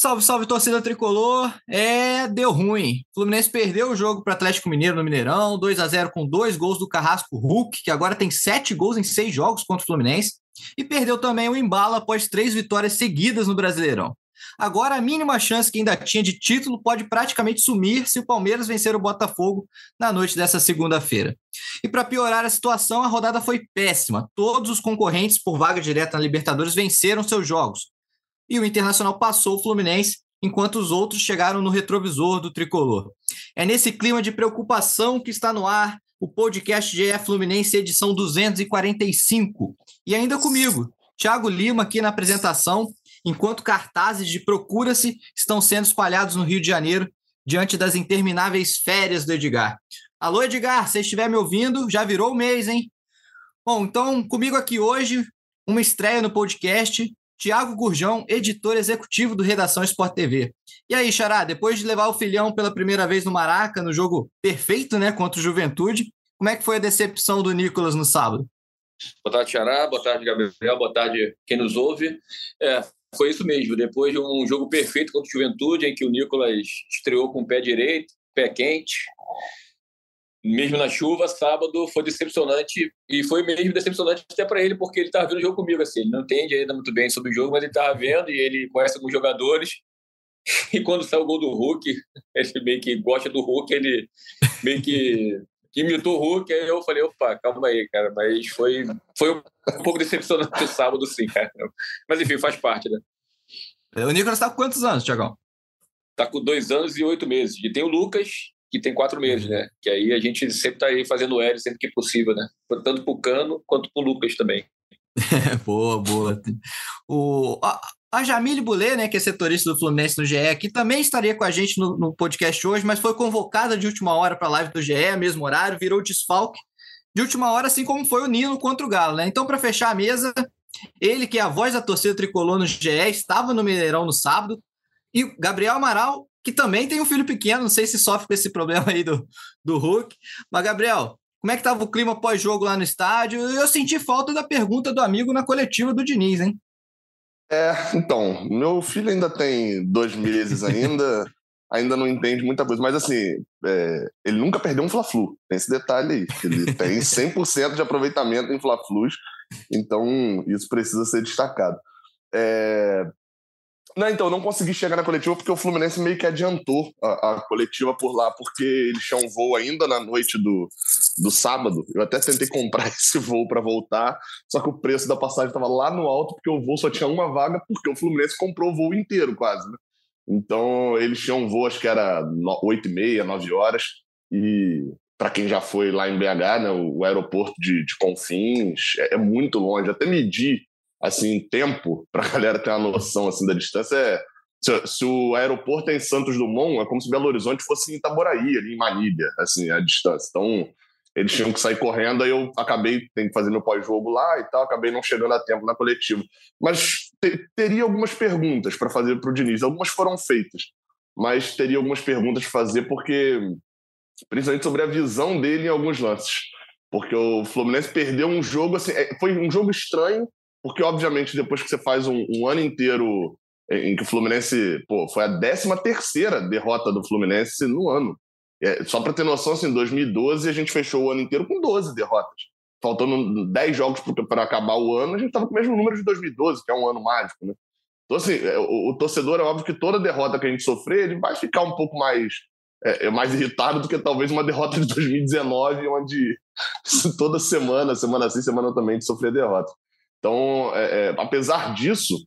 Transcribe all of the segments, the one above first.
Salve, salve, torcida tricolor. É, deu ruim. O Fluminense perdeu o jogo para Atlético Mineiro no Mineirão, 2 a 0 com dois gols do Carrasco Hulk, que agora tem sete gols em seis jogos contra o Fluminense, e perdeu também o embalo após três vitórias seguidas no Brasileirão. Agora, a mínima chance que ainda tinha de título pode praticamente sumir se o Palmeiras vencer o Botafogo na noite dessa segunda-feira. E para piorar a situação, a rodada foi péssima. Todos os concorrentes por vaga direta na Libertadores venceram seus jogos e o Internacional passou o Fluminense, enquanto os outros chegaram no retrovisor do tricolor. É nesse clima de preocupação que está no ar o podcast GE Fluminense, edição 245. E ainda comigo, Thiago Lima, aqui na apresentação, enquanto cartazes de Procura-se estão sendo espalhados no Rio de Janeiro, diante das intermináveis férias do Edgar. Alô, Edgar, se estiver me ouvindo, já virou o mês, hein? Bom, então, comigo aqui hoje, uma estreia no podcast, Tiago Gurjão, editor executivo do Redação Sport TV. E aí, Xará, depois de levar o filhão pela primeira vez no Maraca, no jogo perfeito, né, contra o Juventude, como é que foi a decepção do Nicolas no sábado? Boa tarde, Xará. Boa tarde, Gabriel. Boa tarde, quem nos ouve. É, foi isso mesmo. Depois de um jogo perfeito contra o Juventude, em que o Nicolas estreou com o pé direito, pé quente, mesmo na chuva, sábado foi decepcionante e foi mesmo decepcionante até para ele porque ele estava vendo o jogo comigo assim, ele não entende ainda muito bem sobre o jogo, mas ele estava vendo e ele conhece alguns jogadores. E quando saiu o gol do Hulk, ele meio que gosta do Hulk, ele meio que imitou o Hulk, aí eu falei, opa, calma aí, cara, mas foi foi um pouco decepcionante o sábado sim, cara. Mas enfim, faz parte, né? O Nicolas está com quantos anos, Tiagão? Tá com dois anos e oito meses. E tem o Lucas, que tem quatro meses, né? Que aí a gente sempre está aí fazendo L sempre que possível, né? Tanto para o Cano quanto para o Lucas também. boa, boa. O, a, a Jamile Boulet, né, que é setorista do Fluminense no GE, aqui também estaria com a gente no, no podcast hoje, mas foi convocada de última hora para a live do GE, mesmo horário, virou desfalque de última hora, assim como foi o Nino contra o Galo, né? Então, para fechar a mesa, ele que é a voz da torcida tricolor no GE, estava no Mineirão no sábado, e Gabriel Amaral que também tem um filho pequeno, não sei se sofre com esse problema aí do, do Hulk. Mas, Gabriel, como é que estava o clima pós-jogo lá no estádio? Eu senti falta da pergunta do amigo na coletiva do Diniz, hein? É, então, meu filho ainda tem dois meses ainda, ainda não entende muita coisa, mas assim, é, ele nunca perdeu um Fla-Flu, tem esse detalhe aí, ele tem 100% de aproveitamento em Fla-Flus, então isso precisa ser destacado. É, não, então, não consegui chegar na coletiva porque o Fluminense meio que adiantou a, a, coletiva por lá, porque eles tinham um voo ainda na noite do, do sábado. Eu até tentei comprar esse voo para voltar, só que o preço da passagem estava lá no alto, porque o voo só tinha uma vaga, porque o Fluminense comprou o voo inteiro quase, né? Então, eles tinham um voo, acho que era 8 e meia, 9 horas, e para quem já foi lá em BH, né, o aeroporto de, de Confins é, é muito longe, até medir assim, tempo, para a galera ter uma noção assim, da distância, é, se, se, o aeroporto é em Santos Dumont, é como se Belo Horizonte fosse em Itaboraí, ali em Manília, assim, a distância. Então, eles tinham que sair correndo, aí eu acabei, tem que fazer meu pós-jogo lá e tal, acabei não chegando a tempo na coletiva. Mas te, teria algumas perguntas para fazer para o Diniz, algumas foram feitas, mas teria algumas perguntas para fazer, porque, principalmente sobre a visão dele em alguns lances. Porque o Fluminense perdeu um jogo, assim, é, foi um jogo estranho, porque, obviamente, depois que você faz um, um ano inteiro em que o Fluminense, pô, foi a 13 terceira derrota do Fluminense no ano. É, só para ter noção, assim, em 2012 a gente fechou o ano inteiro com 12 derrotas. Faltando 10 jogos para acabar o ano, a gente estava com o mesmo número de 2012, que é um ano mágico, né? Então, assim, é, o, o, torcedor, é óbvio que toda derrota que a gente sofrer, ele vai ficar um pouco mais, é, é mais irritado do que talvez uma derrota de 2019, onde toda semana, semana sim, semana também, a gente sofria derrota. Então, é, é, apesar disso,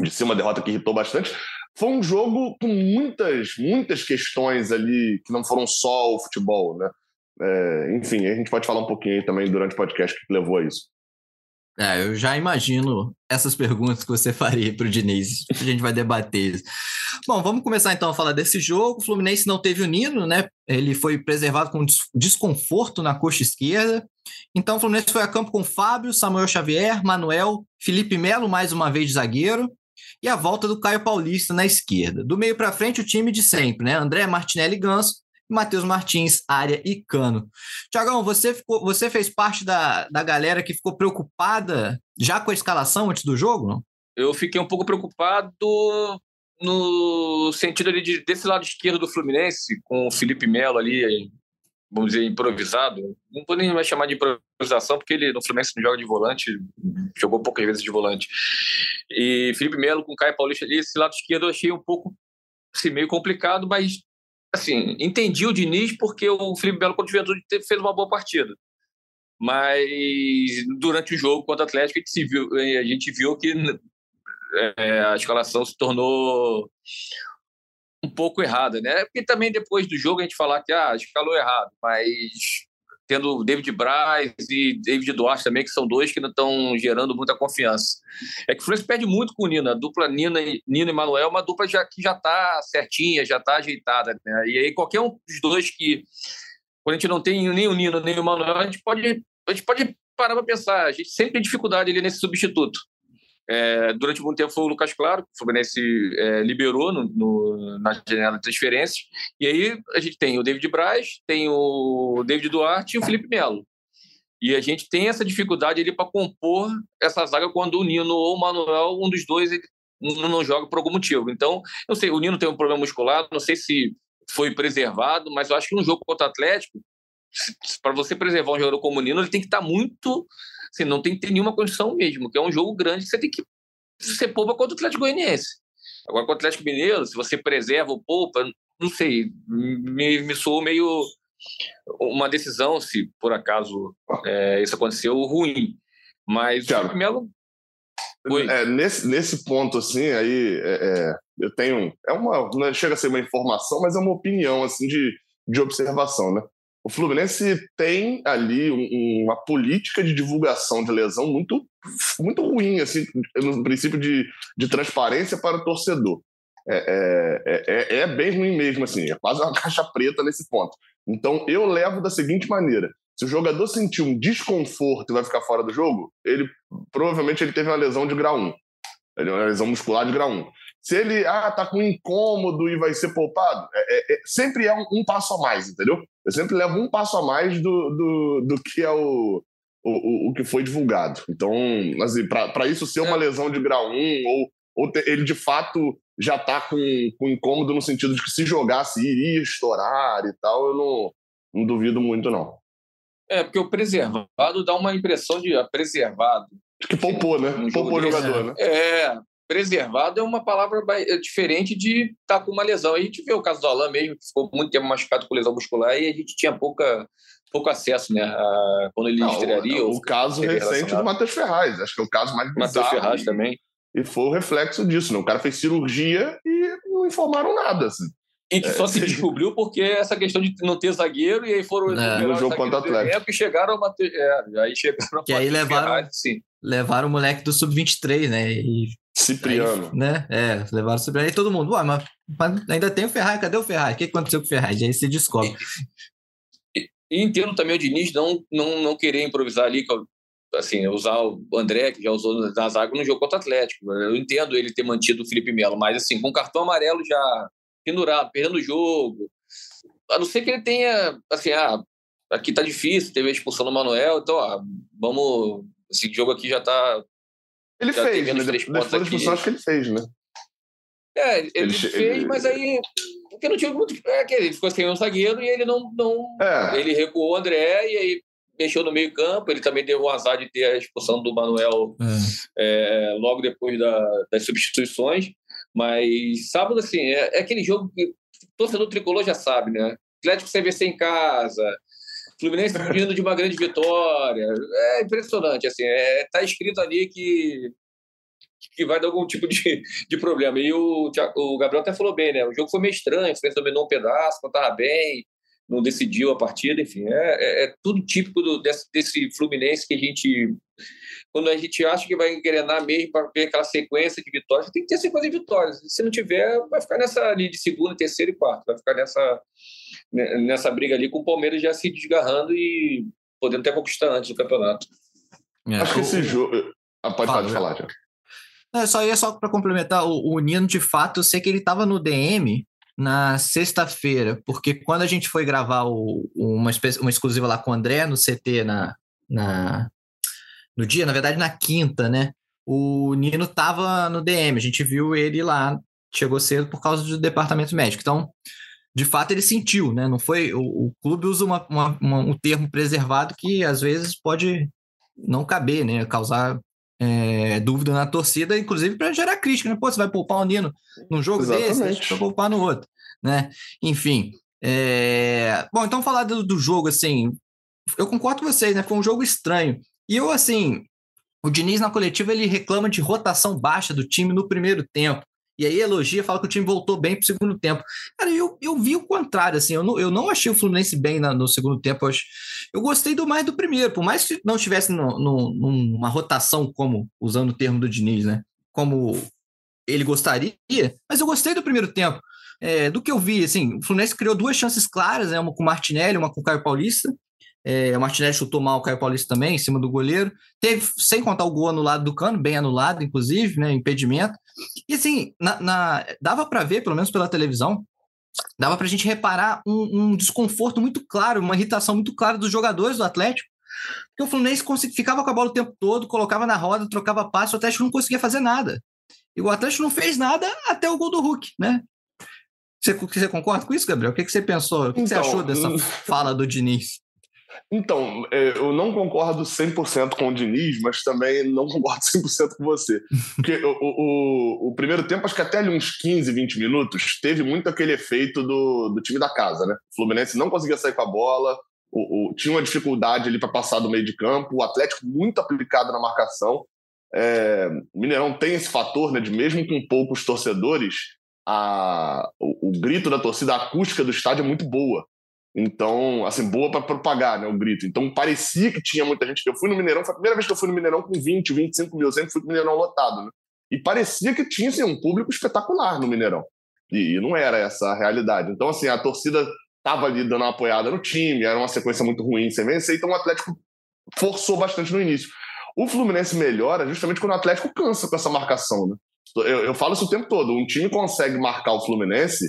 de ser uma derrota que irritou bastante, foi um jogo com muitas, muitas questões ali que não foram só o futebol, né? É, enfim, a gente pode falar um pouquinho aí também durante o podcast que levou a isso. É, eu já imagino essas perguntas que você faria para o Diniz. A gente vai debater isso. Bom, vamos começar então a falar desse jogo. O Fluminense não teve o Nino, né? Ele foi preservado com desconforto na coxa esquerda. Então o Fluminense foi a campo com Fábio, Samuel Xavier, Manuel, Felipe Melo, mais uma vez de zagueiro, e a volta do Caio Paulista na esquerda. Do meio para frente, o time de sempre, né? André Martinelli Ganso, Matheus Martins, área e cano. Tiagão, você, ficou, você fez parte da, da galera que ficou preocupada já com a escalação antes do jogo, não? Eu fiquei um pouco preocupado no sentido ali de, desse lado esquerdo do Fluminense, com o Felipe Melo ali, vamos dizer, improvisado. Não vou nem mais chamar de improvisação, porque ele no Fluminense não joga de volante, jogou poucas vezes de volante. E Felipe Melo com Caio Paulista ali, esse lado esquerdo eu achei um pouco assim, meio complicado, mas assim, entendi o Diniz porque o Felipe Melo contra o Juventude fez uma boa partida. Mas durante o jogo contra o Atlético, a gente, viu, a gente viu que é, a escalação se tornou um pouco errada, né? Porque também depois do jogo a gente falar que ah, escalou errado, mas tendo David Braz e David Duarte também, que são dois que não estão gerando muita confiança. É que o Fluminense perde muito com o Nina. A dupla Nina, Nina e Manuel é uma dupla já, que já está certinha, já está ajeitada. Né? E aí qualquer um dos dois que, quando a gente não tem nem o Nina nem o Manuel, a gente pode, a gente pode parar para pensar. A gente sempre tem dificuldade ali nesse substituto. É, durante muito tempo foi o Lucas Claro, que o Fluminense é, liberou no, no, na janela de transferência. E aí a gente tem o David Braz, tem o David Duarte e o Felipe Melo. E a gente tem essa dificuldade ali para compor essa zaga quando o Nino ou o Manuel, um dos dois, ele não joga por algum motivo. Então, eu sei, o Nino tem um problema muscular, não sei se foi preservado, mas eu acho que no jogo contra o Atlético, para você preservar um jogador como o Nino, ele tem que estar tá muito Assim, não tem que ter nenhuma condição mesmo, que é um jogo grande que você tem que ser poupa contra o Atlético Goianiense. Agora, com o Atlético Mineiro, se você preserva o poupa, não sei, me, me soou meio uma decisão, se por acaso é, isso aconteceu, ruim. Mas Thiago, o Felipe Melo. É, nesse, nesse ponto, assim, aí é, é, eu tenho. É uma. Não chega a ser uma informação, mas é uma opinião assim de, de observação, né? O Fluminense tem ali um, uma política de divulgação de lesão muito, muito ruim, assim, no princípio de, de transparência para o torcedor. É, é, é, é, bem ruim mesmo, assim, é quase uma caixa preta nesse ponto. Então, eu levo da seguinte maneira: se o jogador sentir um desconforto e vai ficar fora do jogo, ele provavelmente ele teve uma lesão de grau 1. Ele uma lesão muscular de grau 1. Se ele ah, tá com incômodo e vai ser poupado, é, é, é, sempre é um, um, passo a mais, entendeu? Eu sempre levo um passo a mais do, do, do que é o, o, o que foi divulgado. Então, assim, para isso ser uma é. lesão de grau 1, ou, ou ter, ele de fato já tá com, com incômodo no sentido de que se jogasse iria estourar e tal, eu não, não duvido muito, não. É, porque o preservado dá uma impressão de preservado. Que poupou, né? Um poupou o jogador, né? É, preservado é uma palavra é diferente de estar tá com uma lesão. A gente vê o caso do Alain mesmo, que ficou muito tempo machucado com lesão muscular e a gente tinha pouca, pouco acesso, né? A, quando ele não, estrearia. O, o caso recente do Matheus Ferraz, acho que é o caso mais bizarro. Matheus Ferraz também. E foi o reflexo disso, né? O cara fez cirurgia e não informaram nada, assim. E que é, só se descobriu porque essa questão de não ter zagueiro, e aí foram é. no jogo contra o Atlético. E chegaram a Matheus. É, aí chegaram que aí levaram, Ferraz, sim. levaram o moleque do Sub-23, né? E Cipriano. Aí, né? É, levaram o Cipriano. Aí todo mundo, ué, mas, mas, ainda tem o Ferrari, cadê o Ferrari? O que aconteceu com o Ferrari? Aí você descobre. E, e, entendo também o Diniz não, não, não querer improvisar ali, assim, usar o André, que já usou na zaga no jogo contra o Atlético. Eu entendo ele ter mantido o Felipe Melo, mas assim, com cartão amarelo já pendurado, perdendo o jogo. A não ser que ele tenha, assim, ah, aqui tá difícil, teve a expulsão do Manuel, então, ah, vamos. Esse jogo aqui já tá ele Já fez, né? Depois das funções acho que ele fez, né? É, ele, ele fez, ele... mas aí. Porque não tinha muito. É que ele ficou sem um zagueiro e ele não. não é. Ele recuou o André e aí mexeu no meio-campo. Ele também deu o azar de ter a expulsão do Manuel é. É, logo depois da, das substituições. Mas sábado, assim, é, é aquele jogo que o torcedor tricolor já sabe, né? Atlético CVC em casa, Fluminense vindo de uma grande vitória. É impressionante, assim. É, tá escrito ali que que vai dar algum tipo de, de problema. E o, o Gabriel até falou bem, né? O jogo foi meio estranho, o Fluminense dominou um pedaço, não estava bem, não decidiu a partida, enfim. É, é, é tudo típico do, desse, desse Fluminense que a gente. Quando a gente acha que vai engrenar mesmo para ver aquela sequência de vitórias, tem que ter sequência de vitórias. Se não tiver, vai ficar nessa ali de segunda, terceira e quarta. Vai ficar nessa, nessa briga ali com o Palmeiras já se desgarrando e podendo até conquistar antes do campeonato. É, Acho que esse jogo. Ah, pode Fala, falar, já. Não, só ia só para complementar, o, o, Nino, de fato, eu sei que ele estava no DM na sexta-feira, porque quando a gente foi gravar o, uma, uma exclusiva lá com o André no CT na, na, no dia, na verdade na quinta, né? O Nino estava no DM, a gente viu ele lá chegou cedo por causa do departamento médico. Então, de fato, ele sentiu, né? Não foi. O, o clube usa uma, uma, uma, um termo preservado que às vezes pode não caber, né? Causar é, dúvida na torcida, inclusive para gerar crítica, né? Pô, você vai poupar o Nino num jogo Exatamente. desse, vai poupar no outro, né? Enfim. É... Bom, então falar do, do jogo, assim, eu concordo com vocês, né? Foi um jogo estranho. E eu, assim, o Diniz na coletiva ele reclama de rotação baixa do time no primeiro tempo. E aí elogia, fala que o time voltou bem para o segundo tempo. Cara, eu, eu vi o contrário, assim, eu não, eu não achei o Fluminense bem na, no segundo tempo. Eu, eu gostei do mais do primeiro, por mais que não estivesse numa rotação, como, usando o termo do Diniz, né? Como ele gostaria, mas eu gostei do primeiro tempo. É, do que eu vi, assim, o Fluminense criou duas chances claras, né? Uma com o Martinelli, uma com o Caio Paulista. É, o Martinelli chutou mal o Caio Paulista também, em cima do goleiro. Teve, sem contar o gol anulado do Cano, bem anulado, inclusive, né? Impedimento. E assim, na, na dava para ver, pelo menos pela televisão, dava para a gente reparar um, um, desconforto muito claro, uma irritação muito clara dos jogadores do Atlético. Porque o Fluminense ficava com a bola o tempo todo, colocava na roda, trocava passe, o Atlético não conseguia fazer nada. E o Atlético não fez nada até o gol do Hulk, né? Você, você concorda com isso, Gabriel? O que, que você pensou? O que, então, que você então, achou dessa hum. fala do Diniz? Então, é, eu não concordo 100% com o Diniz, mas também não concordo 100% com você. Porque o, o, o, primeiro tempo, acho que até ali uns 15, 20 minutos, teve muito aquele efeito do, do time da casa, né? O Fluminense não conseguia sair com a bola, o, o tinha uma dificuldade ali para passar do meio de campo, o Atlético muito aplicado na marcação. É, o Mineirão tem esse fator, né, de mesmo com poucos torcedores, a, o, o grito da torcida, a acústica do estádio é muito boa. Então, assim, boa para propagar né, o grito. Então, parecia que tinha muita gente. Eu fui no Mineirão, foi a primeira vez que eu fui no Mineirão com 20, 25 mil. Eu sempre fui no Mineirão lotado. Né? E parecia que tinha assim, um público espetacular no Mineirão. E, e não era essa a realidade. Então, assim, a torcida estava ali dando uma apoiada no time, era uma sequência muito ruim sem vencer. Então, o Atlético forçou bastante no início. O Fluminense melhora justamente quando o Atlético cansa com essa marcação. Né? Eu, eu falo isso o tempo todo. Um time consegue marcar o Fluminense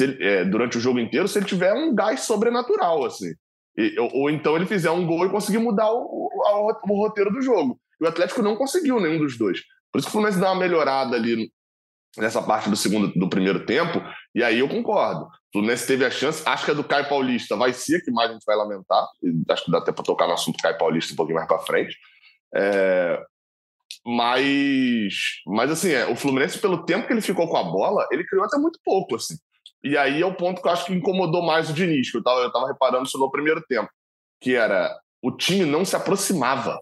ele, é, durante o jogo inteiro se ele tiver um gás sobrenatural, assim. E, ou, ou, então ele fizer um gol e conseguir mudar o, o, o, roteiro do jogo. E o Atlético não conseguiu nenhum dos dois. Por isso que o Fluminense dá uma melhorada ali nessa parte do segundo do primeiro tempo, e aí eu concordo. O Fluminense teve a chance, acho que a do Caio Paulista vai ser que mais a gente vai lamentar, acho que dá até para tocar no assunto Caio Paulista um pouquinho mais para frente. É, mas, mas assim, é, o Fluminense, pelo tempo que ele ficou com a bola, ele criou até muito pouco, assim. E aí é o ponto que eu acho que incomodou mais o Diniz, que eu estava eu tava reparando isso no primeiro tempo, que era o time não se aproximava.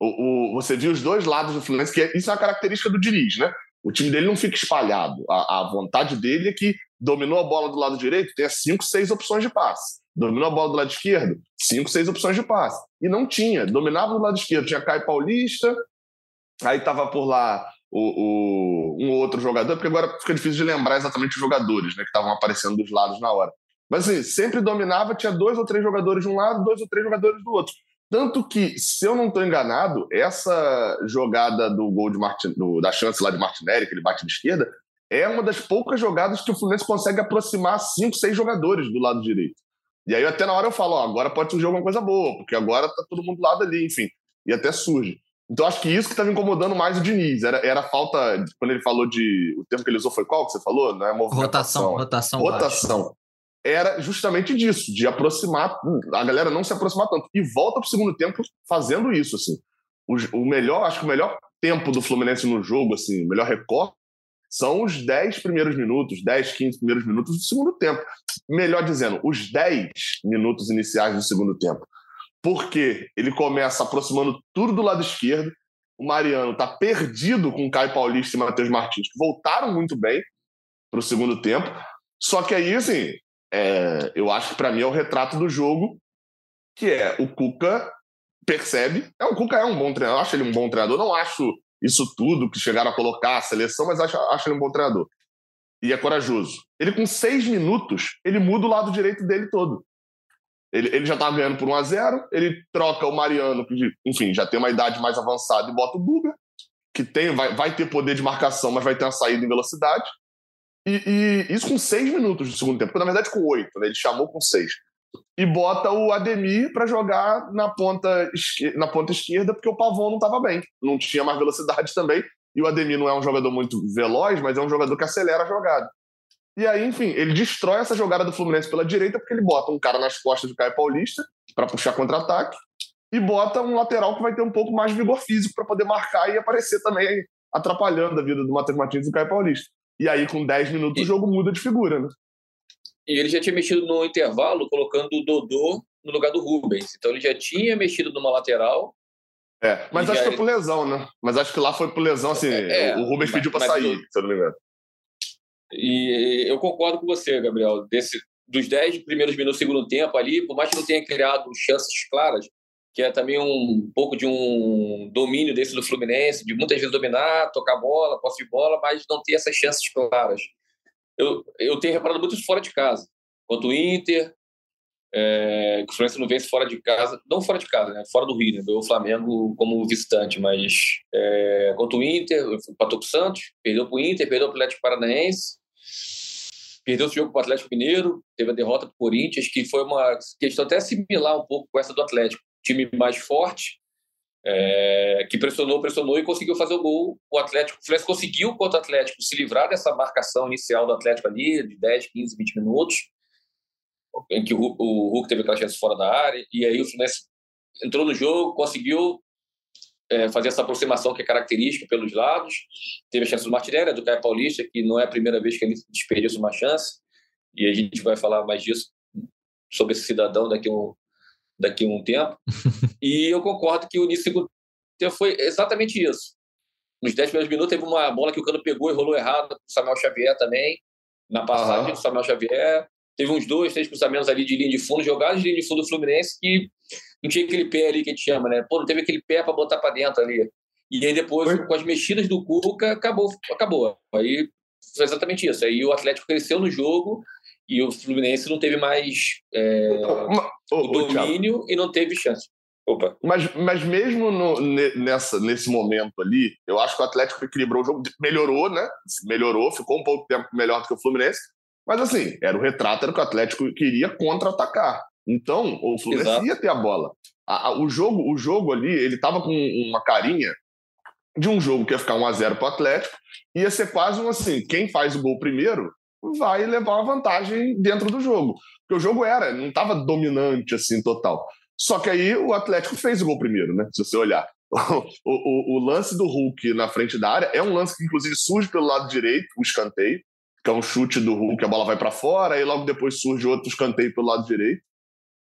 O, o, você viu os dois lados do Fluminense, que é, isso é uma característica do Diniz, né? O time dele não fica espalhado. A, a vontade dele é que dominou a bola do lado direito, tenha cinco, seis opções de passe. Dominou a bola do lado esquerdo, cinco, seis opções de passe. E não tinha. Dominava do lado esquerdo. Tinha Caio Paulista, aí estava por lá o, o, um outro jogador, porque agora fica difícil de lembrar exatamente os jogadores né, que estavam aparecendo dos lados na hora. Mas assim, sempre dominava, tinha dois ou três jogadores de um lado, dois ou três jogadores do outro. Tanto que, se eu não estou enganado, essa jogada do gol de Martin, do, da chance lá de Martinelli, que ele bate de esquerda, é uma das poucas jogadas que o Fluminense consegue aproximar cinco, seis jogadores do lado direito. E aí até na hora eu falo, ó, agora pode surgir alguma coisa boa, porque agora tá todo mundo do lado ali, enfim. E até surge. Então acho que isso que estava incomodando mais o Diniz. Era, era a falta, quando ele falou de. O termo que ele usou foi qual que você falou? Não é. Rotação, rotação. Rotação. Era justamente disso, de aproximar, a galera não se aproximar tanto. E volta para o segundo tempo fazendo isso, assim. O, o, melhor, acho que o melhor tempo do Fluminense no jogo, assim, o melhor recorde, são os 10 primeiros minutos, 10, 15 primeiros minutos do segundo tempo. Melhor dizendo, os 10 minutos iniciais do segundo tempo porque ele começa aproximando tudo do lado esquerdo. O Mariano está perdido com o Caio Paulista e Matheus Martins, que voltaram muito bem para o segundo tempo. Só que aí, assim, é, eu acho que para mim é o retrato do jogo, que é o Cuca percebe. É, o Cuca é um bom treinador, eu acho ele um bom treinador. Não acho isso tudo que chegaram a colocar a seleção, mas acho, acho ele um bom treinador. E é corajoso. Ele, com seis minutos, ele muda o lado direito dele todo. Ele, ele já estava ganhando por 1 a 0 ele troca o Mariano, que, enfim, já tem uma idade mais avançada, e bota o Guga, que tem, vai, vai ter poder de marcação, mas vai ter uma saída em velocidade. E, e isso com seis minutos do segundo tempo, na verdade com oito, né? ele chamou com seis. E bota o Ademir para jogar na ponta, na ponta esquerda, porque o Pavon não estava bem, não tinha mais velocidade também. e o Ademir não é um jogador muito veloz, mas é um jogador que acelera a jogada. E aí, enfim, ele destrói essa jogada do Fluminense pela direita porque ele bota um cara nas costas do Caio Paulista para puxar contra-ataque e bota um lateral que vai ter um pouco mais de vigor físico para poder marcar e aparecer também atrapalhando a vida do Matheus Martins e do Caio Paulista. E aí, com 10 minutos, e... o jogo muda de figura, né? E ele já tinha mexido no intervalo, colocando o Dodô no lugar do Rubens. Então ele já tinha mexido numa lateral. É, mas acho que foi por lesão, né? Mas acho que lá foi por lesão, assim. É, o Rubens mas, pediu para sair, se eu não me engano. E eu concordo com você, Gabriel. Desse, dos 10 primeiros minutos do segundo tempo ali, por mais que não tenha criado chances claras, que é também um pouco de um domínio desse do Fluminense, de muitas vezes dominar, tocar bola, posse de bola, mas não ter essas chances claras. Eu, eu tenho reparado muito isso fora de casa. Quanto o Inter, é, que o Fluminense não vence fora de casa, não fora de casa, né? fora do Rio, né? o Flamengo como visitante, mas é, quanto o Inter, empatou com o Santos, perdeu para o Inter, perdeu para o Atlético Paranaense, perdeu o jogo para o Atlético Mineiro, teve a derrota para o Corinthians, que foi uma questão até similar um pouco com essa do Atlético. Time mais forte, é, que pressionou, pressionou e conseguiu fazer o gol. O Atlético, o conseguiu contra o Atlético se livrar dessa marcação inicial do Atlético ali, de 10, 15, 20 minutos, em que o, o Hulk teve aquela chance fora da área, e aí o Fluminense entrou no jogo, conseguiu é, fazer essa aproximação que é característica pelos lados. Teve a chance do Martinelli, do Caio Paulista, que não é a primeira vez que ele desperdiça uma chance, e a gente vai falar mais disso sobre esse cidadão daqui a um, daqui a um tempo. e eu concordo que o início do segundo tempo foi exatamente isso. Nos 10 primeiros minutos teve uma bola que o Cano pegou e rolou errado o Samuel Xavier também, na passagem uhum. do Samuel Xavier. Teve uns dois, três cruzamentos ali de linha de fundo, jogadas de linha de fundo do Fluminense que não tinha aquele pé ali que a gente chama, né? Pô, não teve aquele pé para botar para dentro ali. E aí depois, foi. com as mexidas do Cuca, acabou. acabou. Aí foi exatamente isso. Aí o Atlético cresceu no jogo e o Fluminense não teve mais é, o domínio e não teve chance. Opa. Mas, mas mesmo no, nessa, nesse momento ali, eu acho que o Atlético equilibrou o jogo, melhorou, né? Melhorou, ficou um pouco tempo melhor do que o Fluminense. Mas assim, era o retrato, era que o Atlético queria contra-atacar. Então, o Fluminense Exato. ia ter a bola. A, a, o, jogo, o jogo ali, ele tava com uma carinha de um jogo que ia ficar 1 a 0 para o Atlético, ia ser quase um assim, quem faz o gol primeiro vai levar uma vantagem dentro do jogo. Porque o jogo era, não estava dominante assim total. Só que aí o Atlético fez o gol primeiro, né? Se você olhar. O, o, o, lance do Hulk na frente da área é um lance que, inclusive, surge pelo lado direito, o escanteio, que é um chute do Hulk, a bola vai para fora, e logo depois surge outro escanteio pelo lado direito.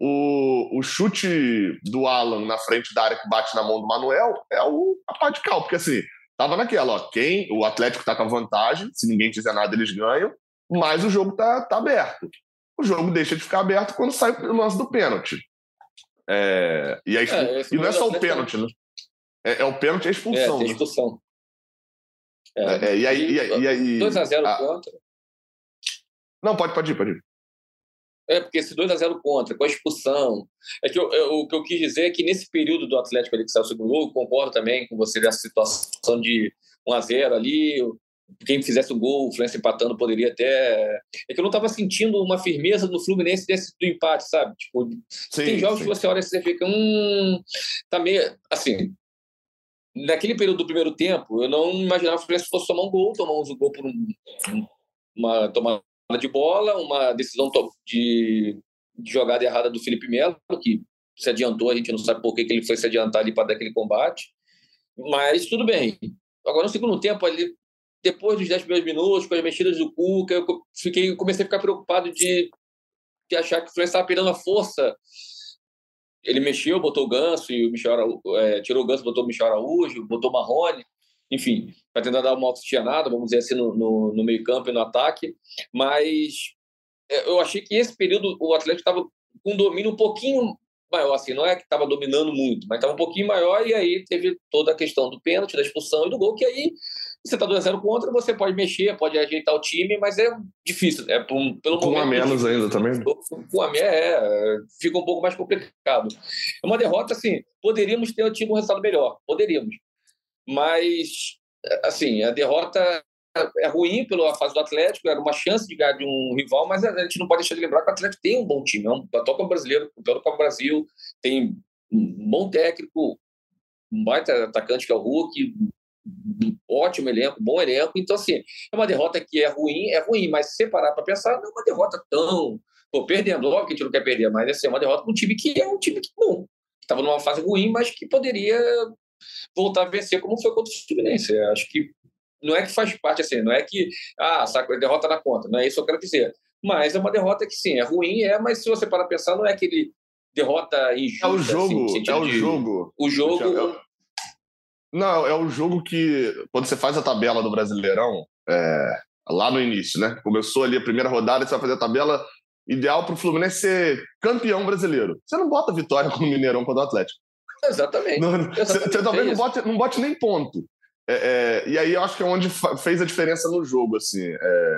O, o chute do Alan na frente da área que bate na mão do Manuel é o, a pá de cal, porque assim, tava naquela, ó, quem, o Atlético tá com a vantagem, se ninguém fizer nada eles ganham, mas o jogo tá, tá aberto. O jogo deixa de ficar aberto quando sai o lance do pênalti. É, e, aí, é, e não é só o pênalti, né? É, é, o pênalti e a expulsão. É, a né? expulsão. É, é, e aí. E, aí 2x0 a... contra. Não, pode, pode ir, pode ir. É, porque esse 2x0 contra, com a expulsão. É que eu, eu, o que eu quis dizer é que nesse período do Atlético ali que saiu o segundo gol, concordo também com você dessa situação de 1x0 ali, quem fizesse o gol, o Fluminense empatando, poderia até. É que eu não estava sentindo uma firmeza no Fluminense desse do empate, sabe? Tipo, sim, tem jogos sim. que você olha e você fica, hum, tá meio. Assim, naquele período do primeiro tempo, eu não imaginava que o Fluminense fosse tomar um gol, tomamos o um gol por um, uma tomada de bola, uma decisão de, de jogada errada do Felipe Melo, que se adiantou, a gente não sabe por que, que ele foi se adiantar ali para dar aquele combate, mas tudo bem. Agora, no segundo tempo, ali, depois dos 10 primeiros minutos, com as mexidas do Cuca, eu fiquei, comecei a ficar preocupado de, de achar que o Fluminense estava perdendo a força. Ele mexeu, botou o Ganso, e o Michel Araújo, é, tirou o Ganso, botou o Michel Araújo, botou o Marrone, enfim, para tentar dar uma oxigenada, vamos dizer assim, no, no, no meio campo e no ataque. Mas é, eu achei que esse período o Atlético estava com um domínio um pouquinho maior, assim, não é que estava dominando muito, mas estava um pouquinho maior, e aí teve toda a questão do pênalti, da expulsão e do gol, que aí você está 2x0 contra, você pode mexer, pode ajeitar o time, mas é difícil. É por, pelo com a menos ainda também. Com a menos, é, fica um pouco mais complicado. É uma derrota, assim, poderíamos ter tido um resultado melhor, poderíamos. Mas, assim, a derrota é ruim pela fase do Atlético, era uma chance de ganhar de um rival, mas a gente não pode deixar de lembrar que o Atlético tem um bom time, é um toca brasileiro, campeão do Brasil, tem um bom técnico, um baita atacante que é o Hulk, ótimo elenco, bom elenco. Então, assim, é uma derrota que é ruim, é ruim, mas se separar para pensar, não é uma derrota tão. Pô, perdendo, logo que a gente não quer perder, mas assim, é uma derrota com um time que é um time que, bom, estava numa fase ruim, mas que poderia voltar a vencer, como foi contra o Fluminense. Acho que não é que faz parte assim, não é que ah, saco, derrota na conta, não é isso que eu quero dizer. Mas é uma derrota que sim, é ruim, é, mas se você para pensar, não é aquele derrota injusta. É o jogo, assim, é o de, jogo. O jogo. É, não, é o jogo que, quando você faz a tabela do Brasileirão, é, lá no início, né? Começou ali a primeira rodada, você vai fazer a tabela ideal para o Fluminense ser campeão brasileiro. Você não bota vitória com o Mineirão contra o Atlético. Exatamente. Não, você talvez não bote, não bote nem ponto. É, é, e aí eu acho que é onde fez a diferença no jogo. Assim, é,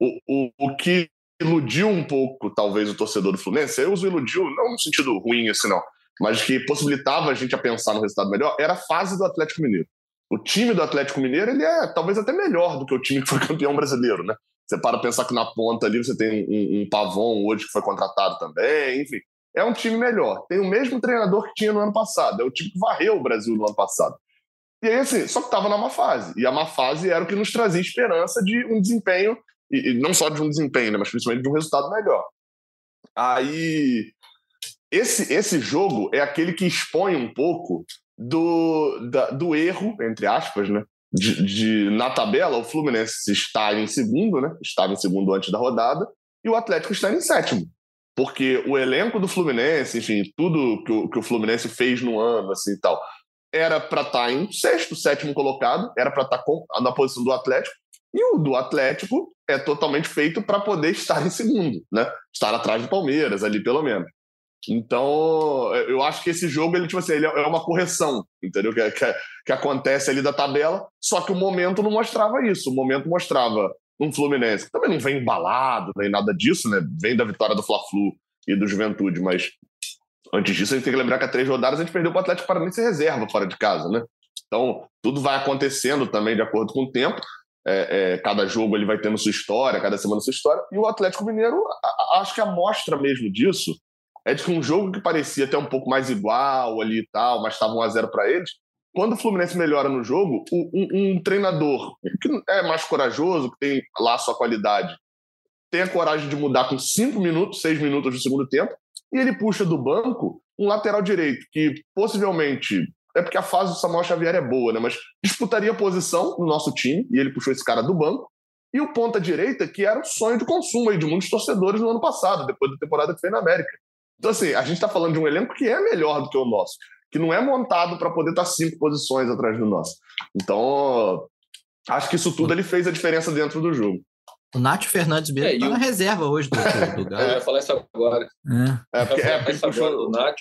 o, o, o que iludiu um pouco, talvez, o torcedor do Fluminense, eu uso iludiu, não no sentido ruim, assim, não, mas que possibilitava a gente a pensar no resultado melhor, era a fase do Atlético Mineiro. O time do Atlético Mineiro, ele é talvez até melhor do que o time que foi campeão brasileiro, né? Você para pensar que na ponta ali você tem um, um Pavon hoje que foi contratado também, enfim. É um time melhor. Tem o mesmo treinador que tinha no ano passado. É o time que varreu o Brasil no ano passado. E aí, assim, só que estava na má fase. E a má fase era o que nos trazia esperança de um desempenho, e, não só de um desempenho, né, mas principalmente de um resultado melhor. Aí, esse, esse jogo é aquele que expõe um pouco do, da, do erro, entre aspas, né? De, de, na tabela, o Fluminense estar em segundo, né? Estava em segundo antes da rodada, e o Atlético estar em sétimo. Porque o elenco do Fluminense, enfim, tudo que o, que o Fluminense fez no ano, assim e tal, era para estar tá em sexto, sétimo colocado, era para estar tá na posição do Atlético, e o do Atlético é totalmente feito para poder estar em segundo, né? Estar atrás do Palmeiras, ali pelo menos. Então, eu acho que esse jogo ele, tipo assim, ele é uma correção, entendeu? Que, que, que acontece ali da tabela, só que o momento não mostrava isso. O momento mostrava um Fluminense, que também não vem embalado nem nada disso, né? Vem da vitória do Fla-Flu e do Juventude, mas Antes disso, a gente tem que lembrar que há três rodadas a gente perdeu o Atlético Paranaense reserva fora de casa, né? Então, tudo vai acontecendo também de acordo com o tempo. É, é, cada jogo ele vai tendo sua história, cada semana sua história. E o Atlético Mineiro, a, a, acho que a mostra mesmo disso é de que um jogo que parecia até um pouco mais igual ali e tal, mas estava 1 a 0 para eles. Quando o Fluminense melhora no jogo, um, um, treinador que é mais corajoso, que tem lá sua qualidade, tem a coragem de mudar com cinco minutos, seis minutos do segundo tempo, e ele puxa do banco um lateral direito que possivelmente é porque a fase do Samuel Xavier é boa, né? Mas disputaria posição no nosso time, e ele puxou esse cara do banco. E o ponta direita, que era o sonho de consumo aí de muitos torcedores no ano passado, depois da temporada que fez na América. Então, assim, a gente está falando de um elenco que é melhor do que o nosso, que não é montado para poder estar tá cinco posições atrás do nosso. Então, acho que isso tudo ele fez a diferença dentro do jogo. O Nath Fernandes mesmo é, tá na reserva hoje do, do, do Galo. É, eu ia falar isso agora. É, é porque, é, porque puxou... do Nath.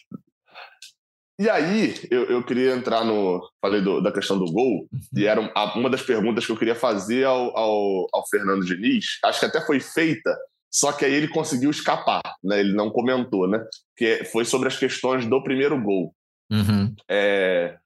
E aí, eu, eu queria entrar no. Falei do, da questão do gol, e era uma das perguntas que eu queria fazer ao, ao, ao, Fernando Diniz. Acho que até foi feita, só que aí ele conseguiu escapar, né? Ele não comentou, né? Que foi sobre as questões do primeiro gol. Uhum. É,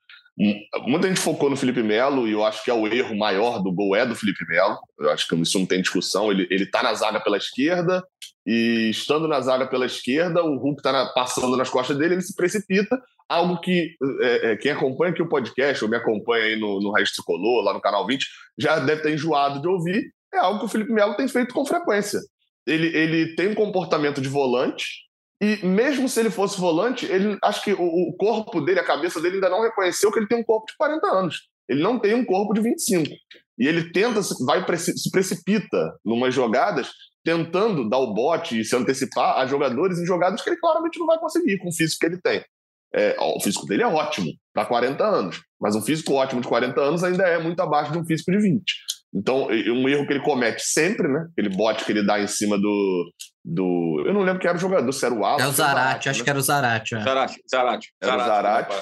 Muita gente focou no Felipe Melo e eu acho que é o erro maior do gol é do Felipe Melo. Eu acho que isso não tem discussão. Ele, ele tá na zaga pela esquerda e estando na zaga pela esquerda, o Hulk tá na, passando nas costas dele, ele se precipita. Algo que é, é, quem acompanha aqui o podcast ou me acompanha aí no, no Raiz Tricolor, lá no canal 20, já deve ter enjoado de ouvir. É algo que o Felipe Melo tem feito com frequência. Ele, ele tem um comportamento de volante, e mesmo se ele fosse volante, ele acho que o, o, corpo dele, a cabeça dele ainda não reconheceu que ele tem um corpo de 40 anos. Ele não tem um corpo de 25. E ele tenta, vai se precipita numas jogadas, tentando dar o bote e se antecipar a jogadores em jogadas que ele claramente não vai conseguir com o físico que ele tem. É, o físico dele é ótimo para 40 anos, mas um físico ótimo de 40 anos ainda é muito abaixo de um físico de 20. Então, um erro que ele comete sempre, né? Aquele bote que ele dá em cima do. do eu não lembro quem era o jogador, se era o Alves. É o Zarate, acho né? que era o Zarate. É. Zarate, Zarate. Era o Zarate.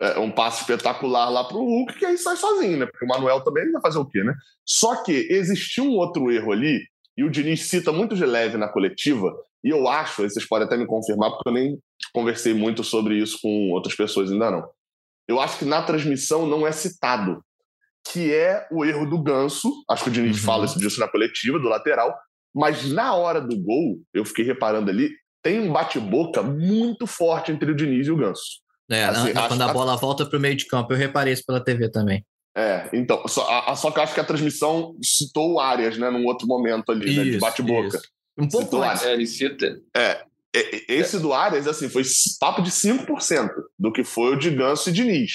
É, um passe espetacular lá para o Hulk, que aí sai sozinho, né? Porque o Manuel também vai fazer o quê, né? Só que existiu um outro erro ali, e o Diniz cita muito de leve na coletiva, e eu acho, vocês podem até me confirmar, porque eu nem conversei muito sobre isso com outras pessoas ainda não. Eu acho que na transmissão não é citado que é o erro do Ganso. Acho que o Diniz uhum. fala disso na coletiva, do lateral. Mas na hora do gol, eu fiquei reparando ali, tem um bate-boca muito forte entre o Diniz e o Ganso. É, assim, quando a bola volta para o meio de campo, eu reparei isso pela TV também. É, então, só, a, só que eu acho que a transmissão citou o Arias, né, num outro momento ali, isso, né, de bate-boca. Um pouco citou antes. É, ele cita. É, esse do Arias, assim, foi papo de 5% do que foi o de Ganso e Diniz.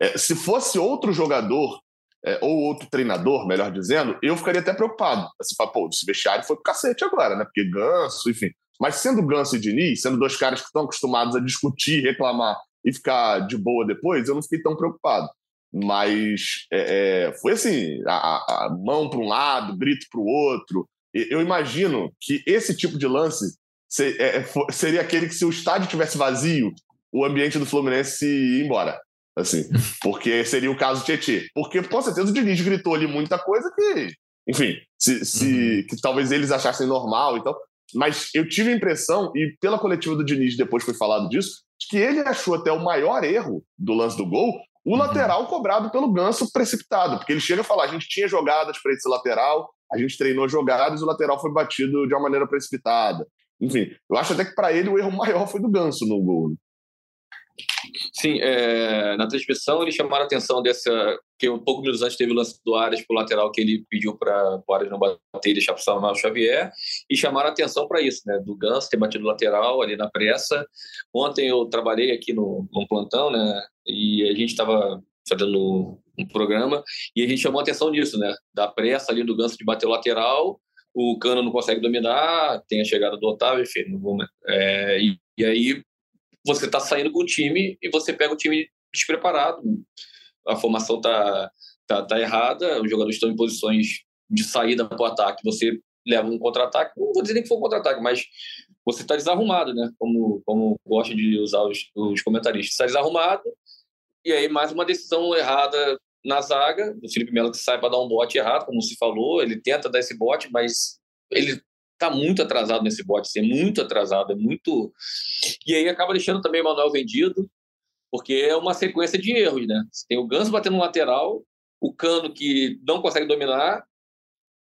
É, se fosse outro jogador, é, ou outro treinador, melhor dizendo, eu ficaria até preocupado. Assim, pô, esse vestiário foi pro cacete agora, né? Porque Ganso, enfim. Mas sendo Ganso e Diniz, sendo dois caras que estão acostumados a discutir, reclamar e ficar de boa depois, eu não fiquei tão preocupado. Mas é, é, foi assim: a, a mão para um lado, grito para o outro. Eu imagino que esse tipo de lance é, é, seria aquele que, se o estádio tivesse vazio, o ambiente do Fluminense ia embora. Assim, porque seria o caso Tietê. Porque, com certeza, o Diniz gritou ali muita coisa que, enfim, se, se uhum. que talvez eles achassem normal. Então, mas eu tive a impressão, e pela coletiva do Diniz depois foi falado disso, que ele achou até o maior erro do lance do gol o uhum. lateral cobrado pelo Ganso precipitado, porque ele chega a falar: a gente tinha jogadas para esse lateral, a gente treinou jogadas e o lateral foi batido de uma maneira precipitada. Enfim, eu acho até que para ele o erro maior foi do Ganso no gol. Né? Sim, é, na transmissão eles chamaram a atenção dessa. que um pouco minutos antes teve o lance do Arias para o lateral que ele pediu para o Arias não bater e deixar para o Samuel Xavier, e chamaram a atenção para isso, né? Do Ganso ter batido o lateral ali na pressa. Ontem eu trabalhei aqui no, plantão, né? E a gente estava fazendo um programa e a gente chamou a atenção nisso, né? Da pressa ali do Ganso de bater o lateral, o Cano não consegue dominar, tem a chegada do Otávio, enfim, não vou, é, e, e aí você está saindo com o time e você pega o time despreparado. A formação está tá, tá errada, os jogadores estão em posições de saída para o ataque. Você leva um contra-ataque, não vou dizer nem que foi um contra-ataque, mas você está desarrumado, né? Como, como gosta de usar os, os comentaristas. Está desarrumado, e aí mais uma decisão errada na zaga. O Felipe Melo que sai para dar um bote errado, como se falou. Ele tenta dar esse bote, mas ele está muito atrasado nesse bote, assim, é muito atrasado, é muito. E aí acaba deixando também o Manuel vendido, porque é uma sequência de erros, né? Você tem o Ganso batendo no lateral, o Cano que não consegue dominar,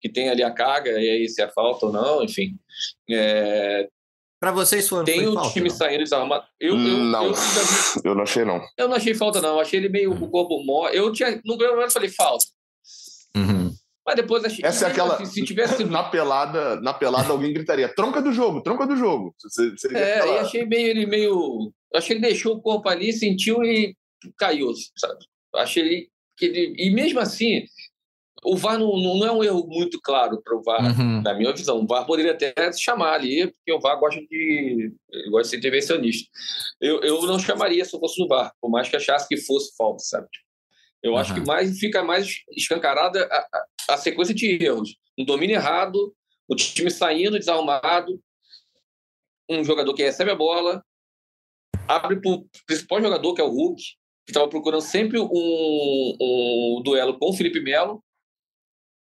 que tem ali a carga, e aí se é falta ou não, enfim. É... Para vocês foram Tem foi o falta, time não? saindo desarmado. Eu, eu, não, eu, eu, não achei, não. Eu não achei falta, não. Achei ele meio o corpo mó. Eu tinha, no primeiro momento, falei falta. Uhum. Mas depois achei. Essa é aquela. Assim, se tivesse... na, pelada, na pelada, alguém gritaria: tronca do jogo, tronca do jogo. Você, você é, e achei meio ele meio. Achei que ele deixou o corpo ali, sentiu e caiu, sabe? Achei ele, que ele. E mesmo assim, o VAR não, não é um erro muito claro para o VAR, uhum. na minha visão. O VAR poderia até chamar ali, porque o VAR gosta de, gosta de ser intervencionista. Eu, eu não chamaria se eu fosse no VAR, por mais que achasse que fosse falta, sabe? Eu uhum. acho que mais fica mais escancarada a, a, a, sequência de erros. Um domínio errado, o time saindo desarrumado, um jogador que recebe a bola, abre para o principal jogador, que é o Hulk, que estava procurando sempre um, um, duelo com o Felipe Melo,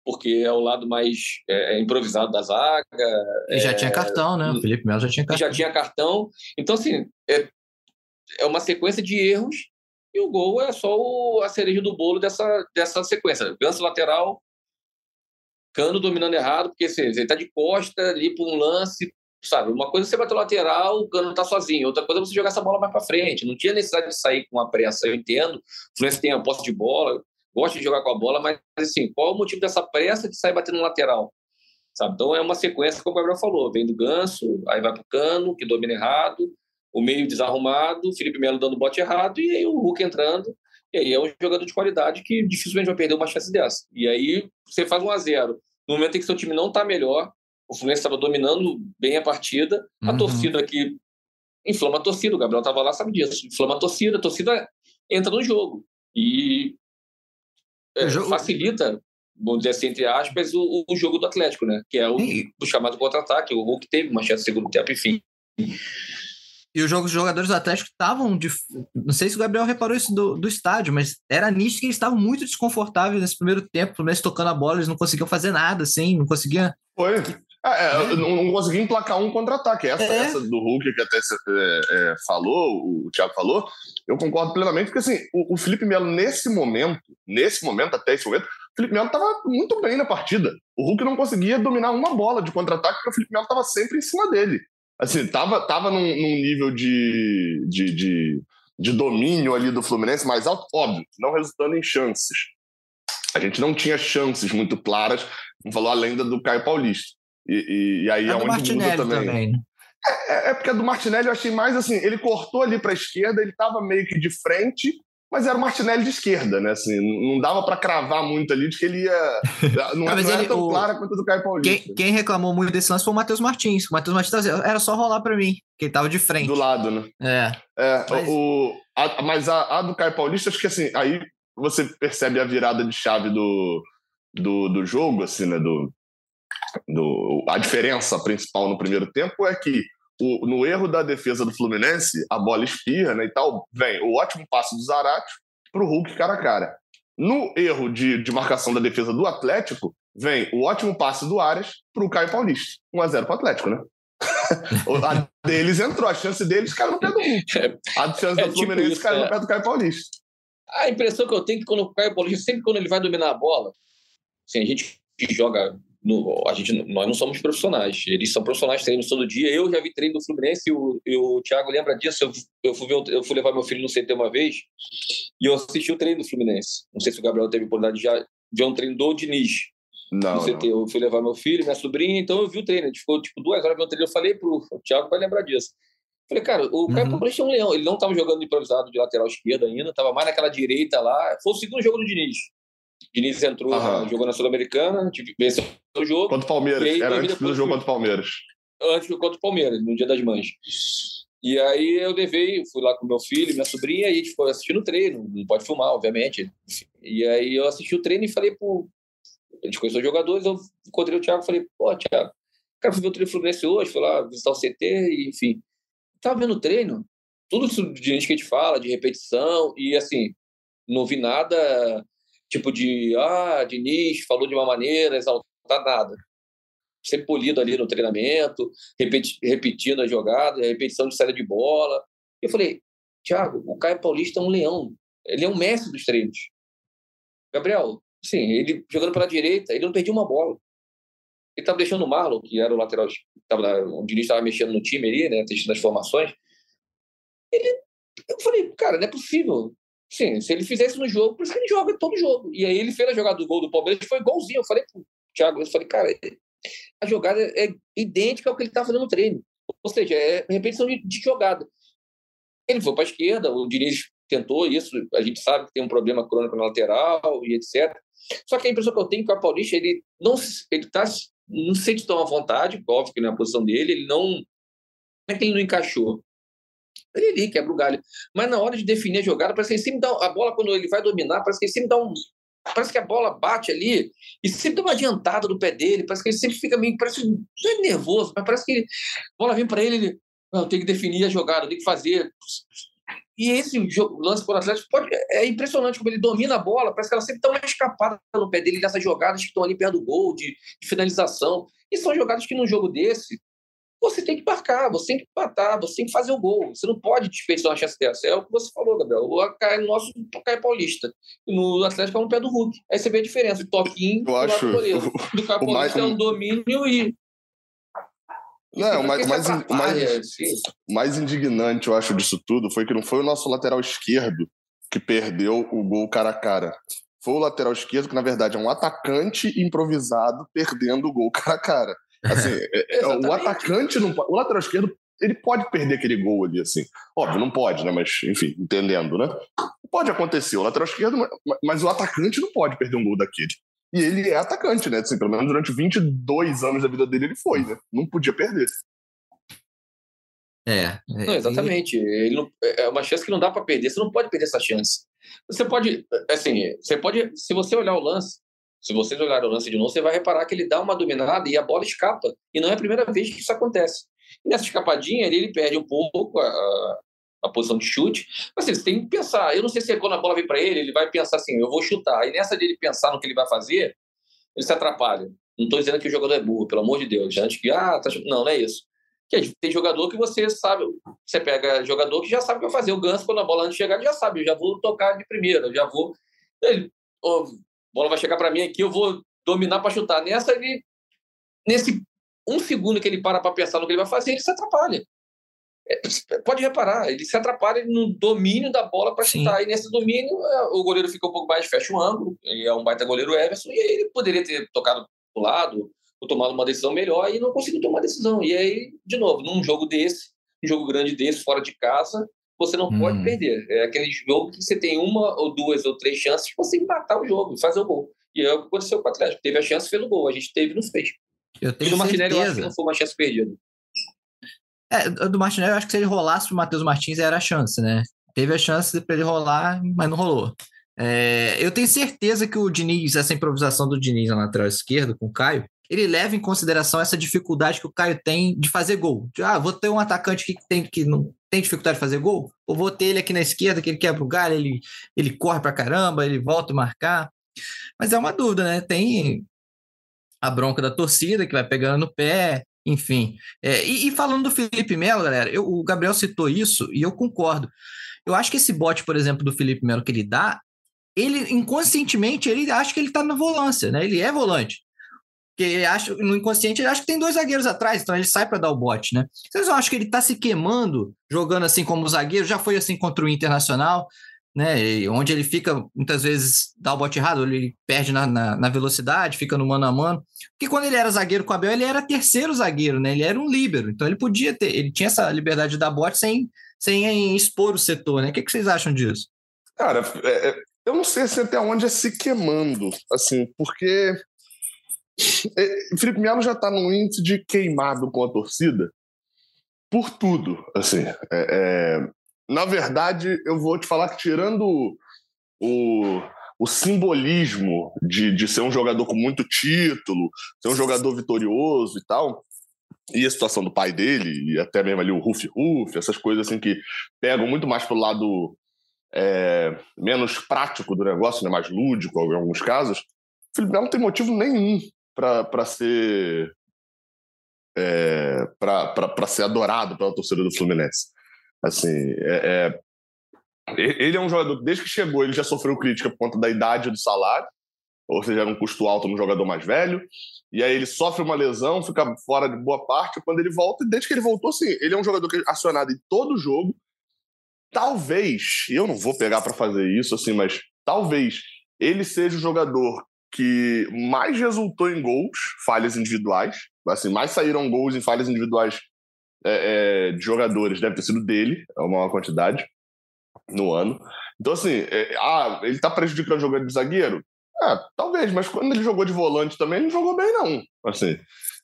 porque é o lado mais é, é improvisado da zaga. E já é, tinha cartão, né? O Felipe Melo já tinha cartão. Já tinha cartão. Então, assim, é, é uma sequência de erros e o gol é só o, a cereja do bolo dessa, dessa sequência. Ganso lateral, Cano dominando errado, porque assim, ele está de costa ali para um lance, sabe? Uma coisa é você bater lateral, o Cano está sozinho. Outra coisa é você jogar essa bola mais para frente. Não tinha necessidade de sair com a pressa. Eu entendo. O Fluminense tem a posse de bola, gosta de jogar com a bola, mas assim, qual é o motivo dessa pressa de sair batendo no lateral? Sabe? Então é uma sequência, como o Gabriel falou, vem do Ganso, aí vai para o Cano, que domina errado, o meio desarrumado, Felipe Melo dando bote errado e aí o Hulk entrando. E aí é um jogador de qualidade que dificilmente vai perder uma chance dessa. E aí você faz um a zero. No momento em que seu time não está melhor, o Fluminense estava dominando bem a partida, a uhum. torcida aqui inflama a torcida, o Gabriel estava lá, sabe disso, inflama a torcida, a torcida entra no jogo. E é, jogo... facilita, vamos dizer assim, entre aspas, o, o jogo do Atlético, né? Que é o, o chamado contra-ataque. O Hulk teve uma chance de segundo tempo, enfim. E os jogos jogadores do Atlético estavam. De... Não sei se o Gabriel reparou isso do, do estádio, mas era nítido que eles estavam muito desconfortáveis nesse primeiro tempo. O Fluminense tocando a bola, eles não conseguiam fazer nada, assim, não conseguiam. Foi. É, é, não, conseguia emplacar um contra-ataque. Essa, é. essa do Hulk que até é, é, falou, o Thiago falou, eu concordo plenamente, porque assim, o, o Felipe Melo, nesse momento, nesse momento, até esse momento, o Felipe Melo estava muito bem na partida. O Hulk não conseguia dominar uma bola de contra-ataque, porque o Felipe Melo estava sempre em cima dele assim, tava, tava num, num nível de, de, de, de, domínio ali do Fluminense mais alto, óbvio, não resultando em chances. a gente não tinha chances muito claras, não falou além da do Caio Paulista. E, e, e aí é, é onde muda também. também. Né? É, é, porque a do Martinelli eu achei mais assim, ele cortou ali para a esquerda, ele estava meio que de frente, mas era o Martinelli de esquerda, né? Assim, não dava para cravar muito ali de que ele ia. Não, não era tão o... clara quanto a do Caio Paulista. Quem, quem, reclamou muito desse lance foi o Matheus Martins. O Matheus Martins era só rolar para mim, que ele tava de frente. Do lado, né? É. é mas... O, a, mas a, a do Caio Paulista, acho que assim, aí você percebe a virada de chave do, do, do jogo, assim, né? Do, do, a diferença principal no primeiro tempo é que o, no erro da defesa do Fluminense, a bola espirra né, e tal, vem o ótimo passe do Zarate para o Hulk cara a cara. No erro de, de marcação da defesa do Atlético, vem o ótimo passe do Arias para o Caio Paulista. 1x0 para o Atlético, né? a deles entrou, a chance deles caiu no pé do Hulk. É, a chance é, do tipo Fluminense isso, caiu é. no pé do Caio Paulista. A impressão que eu tenho é que quando o Caio Paulista, sempre quando ele vai dominar a bola, assim, a gente que joga no, a gente, nós não somos profissionais, eles são profissionais, treinam todo dia. Eu já vi treino do Fluminense e o, e o Thiago lembra disso. Eu, eu, fui ver, eu fui levar meu filho no CT uma vez e eu assisti o treino do Fluminense. Não sei se o Gabriel teve oportunidade de já ver um treino do Diniz. Não, no CT. Não. Eu fui levar meu filho, minha sobrinha, então eu vi o treino. A gente ficou tipo duas horas vendo o treino. Eu falei pro o Thiago vai lembrar disso. Falei, cara, o uhum. Caio Paulista é um leão. Ele não estava jogando improvisado de lateral esquerdo ainda, estava mais naquela direita lá. Foi o segundo jogo do Diniz. Diniz entrou, uhum. jogou na Sul-Americana, venceu o jogo. Contra o Palmeiras. Aí, Era antes do jogo contra o Palmeiras. Antes do contra o Palmeiras, no Dia das Mães. E aí eu levei, fui lá com meu filho, minha sobrinha, e a gente ficou assistindo o treino. Não pode filmar, obviamente. E aí eu assisti o treino e falei pro. A gente conheceu os jogadores, eu encontrei o Thiago e falei, pô, Thiago, cara, fui ver o treino Fluminense hoje, fui lá visitar o CT, e, enfim. Tava vendo o treino, tudo isso de gente que a gente fala, de repetição, e assim, não vi nada tipo de, ah, Diniz falou de uma maneira, exaltar nada. Sempre polido ali no treinamento, repeti, repetindo a jogada, repetição de saída de bola. Eu falei, Thiago, o Caio Paulista é um leão. Ele é um mestre dos treinos. Gabriel, sim, ele jogando pela direita, ele não perdia uma bola. Ele estava deixando o Marlon, que era o lateral, tava, o Diniz estava mexendo no time ali, né, testando as formações. Ele, eu falei, cara, não é possível. Sim, se ele fizesse no jogo, por isso que ele joga todo jogo. E aí ele fez a jogada do gol do Palmeiras, foi igualzinho. Eu falei pro Thiago, eu falei, cara, a jogada é idêntica ao que ele tá fazendo no treino. Ou seja, é repetição de, de jogada. Ele foi para a esquerda, o Diniz tentou isso, a gente sabe que tem um problema crônico na lateral e etc. Só que a impressão que eu tenho é que o Paulista, ele não ele tá, não sente tão à vontade, óbvio que não é posição dele, ele não. Não é que ele não encaixou, ele quebra o galho. Mas na hora de definir a jogada, parece que ele sempre dá. A bola, quando ele vai dominar, parece que ele sempre dá um. Parece que a bola bate ali e sempre dá uma adiantada do pé dele. Parece que ele sempre fica meio. Parece não é nervoso, mas parece que a bola vem para ele, ele. Não, tem que definir a jogada, tem que fazer. E esse lance por Atlético pode, é impressionante como ele domina a bola, parece que ela sempre dá uma escapada no pé dele nessas jogadas que estão ali perto do gol, de, de finalização. E são jogadas que num jogo desse você tem que marcar, você tem que empatar, você tem que fazer o gol. Você não pode desperdiçar uma chance dessa. É o que você falou, Gabriel. O cai no nosso cai paulista. No Atlético é um pé do Hulk. Aí você vê a diferença. O toquinho Eu acho, o, do Caio Paulista mais, é um domínio e. Não, o mais, mais, mais, mais indignante, eu acho, disso tudo foi que não foi o nosso lateral esquerdo que perdeu o gol cara a cara. Foi o lateral esquerdo que, na verdade, é um atacante improvisado perdendo o gol cara a cara. Assim, é, é, o atacante não pode, o lateral esquerdo ele pode perder aquele gol ali, assim. Óbvio, não pode, né? Mas, enfim, entendendo, né? Pode acontecer, o lateral esquerdo, mas o atacante não pode perder um gol daquele. E ele é atacante, né? Assim, pelo menos durante 22 anos da vida dele ele foi, né? Não podia perder. É. é não, exatamente. Ele não, é uma chance que não dá para perder. Você não pode perder essa chance. Você pode, assim, você pode, se você olhar o lance, se vocês olharem o lance de novo, você vai reparar que ele dá uma dominada e a bola escapa. E não é a primeira vez que isso acontece. E nessa escapadinha, ele, ele perde um pouco a, a posição de chute. Mas assim, você tem que pensar. Eu não sei se quando a bola vem para ele, ele vai pensar assim: eu vou chutar. E nessa dele pensar no que ele vai fazer, ele se atrapalha. Não estou dizendo que o jogador é burro, pelo amor de Deus. Antes que, ah, tá... não, não é isso. Que tem jogador que você sabe, você pega jogador que já sabe o que vai fazer. O Ganso, quando a bola antes chegar, ele já sabe, eu já vou tocar de primeira, eu já vou. Ele, bola vai chegar para mim aqui, eu vou dominar para chutar. Nessa, ele, nesse um segundo que ele para para pensar no que ele vai fazer, ele se atrapalha. é, pode reparar, ele se atrapalha no domínio da bola para chutar. E nesse domínio, é, o goleiro fica um pouco mais, fecha o ângulo. E é um baita goleiro Everson. E ele poderia ter tocado pro lado, ou tomado uma decisão melhor, e não conseguiu tomar decisão. E aí, de novo, num jogo desse, um jogo grande desse, fora de casa, você não hum. pode perder. É aquele jogo que você tem uma ou duas ou três chances de você empatar o jogo, fazer o gol. E é o que aconteceu com o Atlético. Teve a chance, fez o gol. A gente teve não fez. Eu tenho e do Martinelli eu acho que não foi uma chance perdida. É, do Martinelli eu acho que se ele rolasse pro Matheus Martins era a chance, né? Teve a chance para ele rolar, mas não rolou. É, eu tenho certeza que o Diniz, essa improvisação do Diniz na lateral esquerda com o Caio, ele leva em consideração essa dificuldade que o Caio tem de fazer gol. De, ah, vou ter um atacante que tem que não tem dificuldade de fazer gol, ou vou ter ele aqui na esquerda que ele quebra o galho, ele, ele corre pra caramba, ele volta a marcar. Mas é uma dúvida, né? Tem a bronca da torcida que vai pegando no pé, enfim. É, e, e, falando do Felipe Melo, galera, eu, o Gabriel citou isso e eu concordo. Eu acho que esse bote, por exemplo, do Felipe Melo que ele dá, ele inconscientemente ele acha que ele tá na volância, né? Ele é volante. Porque no inconsciente ele acha que tem dois zagueiros atrás, então ele sai para dar o bote, né? Vocês não acham que ele está se queimando jogando assim como zagueiro? Já foi assim contra o Internacional, né? E onde ele fica, muitas vezes, dá o bote errado, ele perde na, na, na, velocidade, fica no mano a mano. Porque quando ele era zagueiro com o Abel, ele era terceiro zagueiro, né? Ele era um líbero, então ele podia ter, ele tinha essa liberdade de dar bote sem, sem expor o setor, né? O que, que vocês acham disso? Cara, é, é eu não sei assim, até onde é se queimando, assim, porque Felipe Melo já está num índice de queimado com a torcida por tudo. Assim, é, é, na verdade, eu vou te falar que tirando o, o simbolismo de, de ser um jogador com muito título, ser um jogador vitorioso e tal, e a situação do pai dele, e até mesmo ali o Ruff Ruff, essas coisas assim que pegam muito mais pro lado é, menos prático do negócio, né, mais lúdico em alguns casos, o Felipe Melo não tem motivo nenhum para ser é, para ser adorado pela torcida do Fluminense. Assim, é, é, ele é um jogador desde que chegou ele já sofreu crítica por conta da idade do salário, ou seja, era um custo alto no jogador mais velho. E aí ele sofre uma lesão, fica fora de boa parte. Quando ele volta, desde que ele voltou, sim, ele é um jogador que é acionado em todo jogo. Talvez, eu não vou pegar para fazer isso, assim, mas talvez ele seja o jogador que mais resultou em gols, falhas individuais. Assim, mais saíram gols em falhas individuais é, é, de jogadores, deve ter sido dele, é uma maior quantidade no ano. Então, assim, é, ah, ele tá prejudicando o jogador de zagueiro? Ah, talvez, mas quando ele jogou de volante também, ele não jogou bem, não. Assim,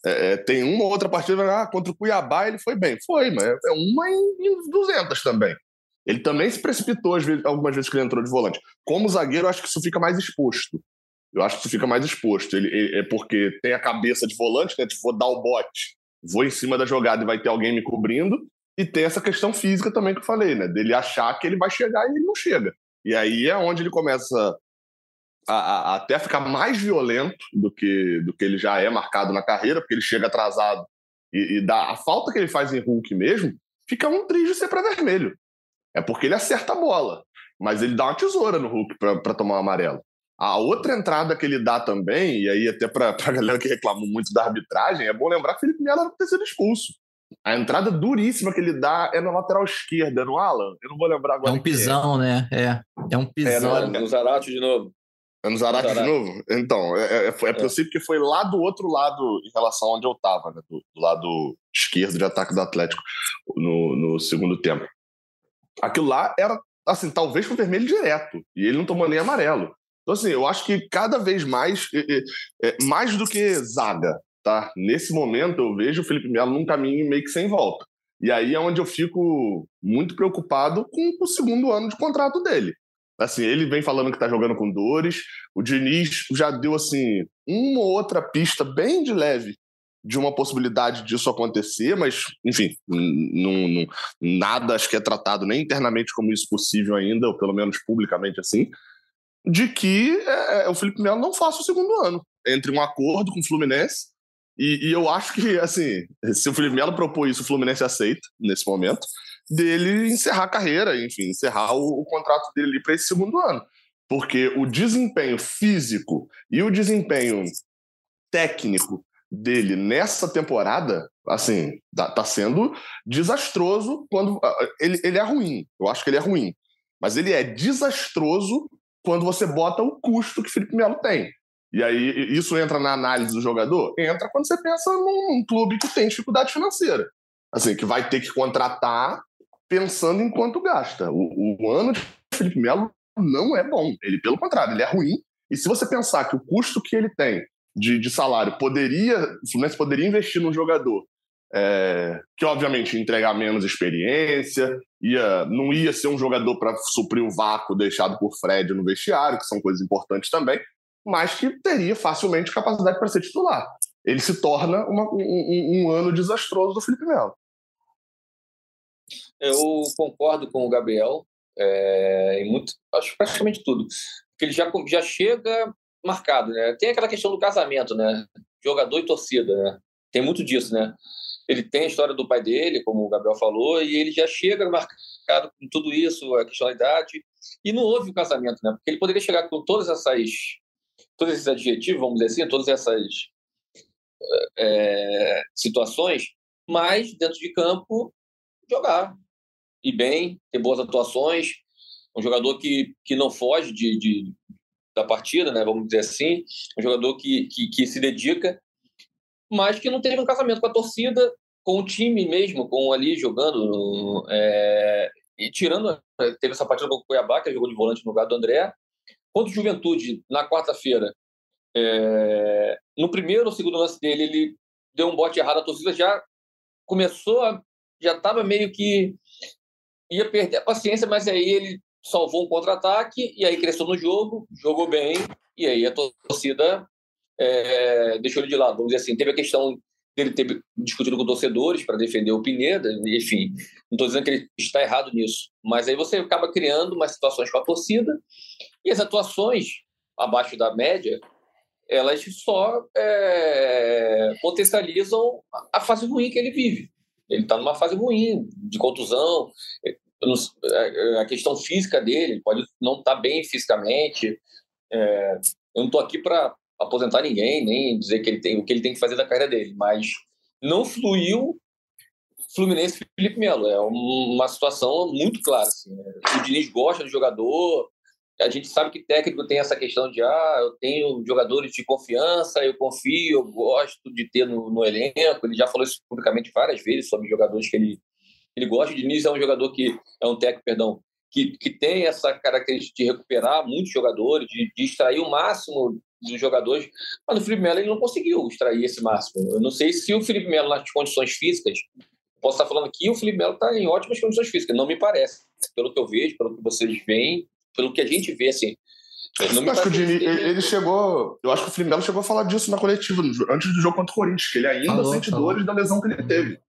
é, é tem uma ou outra partida, ah, contra o Cuiabá ele foi bem. Foi, mas é uma em, em 200 também. Ele também se precipitou vezes, algumas vezes que ele entrou de volante. Como zagueiro, acho que isso fica mais exposto. Eu acho que você fica mais exposto. Ele, ele, é porque tem a cabeça de volante, né? Tipo, vou dar o bote, vou em cima da jogada e vai ter alguém me cobrindo. E tem essa questão física também que eu falei, né? Dele achar que ele vai chegar e ele não chega. E aí é onde ele começa a, a, até ficar mais violento do que, do que ele já é marcado na carreira, porque ele chega atrasado e, e dá a falta que ele faz em Hulk mesmo, fica um triz de ser para vermelho. É porque ele acerta a bola, mas ele dá uma tesoura no Hulk para tomar o um amarelo. A outra entrada que ele dá também, e aí até para a galera que reclama muito da arbitragem, é bom lembrar que Felipe Melo não ter sido expulso. A entrada duríssima que ele dá é na lateral esquerda, no Alan? Eu não vou lembrar agora. É um pisão, é. né? É. É um pisão. É, no, no Zarate de novo. É no Zarate, de novo? Então, é, é, é, é possível que foi lá do outro lado em relação a onde eu estava, né? Do, do, lado esquerdo de ataque do Atlético no, no segundo tempo. Aquilo lá era, assim, talvez foi vermelho direto. E ele não tomou nem amarelo. Então, assim, eu acho que cada vez mais, é, mais do que zaga, tá? Nesse momento, eu vejo o Felipe Melo num caminho meio que sem volta. E aí é onde eu fico muito preocupado com o segundo ano de contrato dele. Assim, ele vem falando que tá jogando com dores. O Diniz já deu, assim, uma ou outra pista bem de leve de uma possibilidade disso acontecer, mas, enfim, não, nada acho que é tratado nem internamente como isso possível ainda, ou pelo menos publicamente assim de que é, é, o Felipe Melo não faça o segundo ano. Entre um acordo com o Fluminense, e, e, eu acho que, assim, se o Felipe Melo propor isso, o Fluminense aceita, nesse momento, dele encerrar a carreira, enfim, encerrar o, o contrato dele para esse segundo ano. Porque o desempenho físico e o desempenho técnico dele nessa temporada, assim, tá, tá sendo desastroso quando. Ele, ele é ruim, eu acho que ele é ruim. Mas ele é desastroso quando você bota o custo que Felipe Melo tem. E aí, isso entra na análise do jogador? Entra quando você pensa num, num clube que tem dificuldade financeira. Assim, que vai ter que contratar pensando em quanto gasta. O, o ano de Felipe Melo não é bom. Ele, pelo contrário, ele é ruim. E se você pensar que o custo que ele tem de, de salário poderia, o Fluminense poderia investir num jogador é, que obviamente ia entregar menos experiência, ia, não ia ser um jogador para suprir o vácuo deixado por Fred no vestiário, que são coisas importantes também, mas que teria facilmente capacidade para ser titular. Ele se torna uma, um, um, ano desastroso do Felipe Melo. Eu concordo com o Gabriel é, em muito, acho praticamente tudo, porque ele já, já chega marcado, né? Tem aquela questão do casamento, né? Jogador e torcida, né? Tem muito disso, né? Ele tem a história do pai dele, como o Gabriel falou, e ele já chega marcado com tudo isso, a questão da idade, e não houve o casamento, né? Porque ele poderia chegar com todas essas, todos esses adjetivos, vamos dizer assim, todas essas é, situações, mas dentro de campo jogar e bem, ter boas atuações, um jogador que, que não foge de, de da partida, né? Vamos dizer assim, um jogador que, que, que se dedica mas que não teve um casamento com a torcida, com o time mesmo, com ali jogando. É, e tirando, teve essa partida com o Cuiabá, que jogou de volante no lugar do André. Contra o Juventude, na quarta-feira, é, no primeiro ou segundo lance dele, ele deu um bote errado, a torcida já começou a. já estava meio que. ia perder a paciência, mas aí ele salvou um contra-ataque e aí cresceu no jogo, jogou bem, e aí a torcida é, deixou ele de lado. Vamos dizer assim, teve a questão dele ter discutido com torcedores para defender o Pineda, enfim, não estou dizendo que ele está errado nisso, mas aí você acaba criando umas situações com a torcida e as atuações abaixo da média, elas só é, potencializam a fase ruim que ele vive. Ele está numa fase ruim, de contusão, a questão física dele, pode não estar tá bem fisicamente. É, eu não estou aqui para aposentar ninguém, nem dizer que ele tem o que ele tem que fazer da carreira dele, mas não fluiu Fluminense Felipe Melo. É uma situação muito clara. Assim, né? O Diniz gosta do jogador, a gente sabe que técnico tem essa questão de ah, eu tenho jogadores de confiança, eu confio, eu gosto de ter no, no elenco. Ele já falou isso publicamente várias vezes sobre jogadores que ele, ele gosta. O Diniz é um jogador que é um técnico, perdão, que, que tem essa característica de recuperar muitos jogadores, de, de extrair o máximo dos jogadores, mas o Felipe Melo ele não conseguiu extrair esse máximo. Eu não sei se o Felipe Melo, nas condições físicas, posso estar falando aqui, o Felipe Melo está em ótimas condições físicas, não me parece. Pelo que eu vejo, pelo que vocês veem, pelo que a gente vê, assim. Não me acho que o Dini, ele, ele, chegou. Eu acho que o Felipe Melo chegou a falar disso na coletiva, antes do jogo contra o Corinthians, que ele ainda falou, sente falou. dores da lesão que ele teve.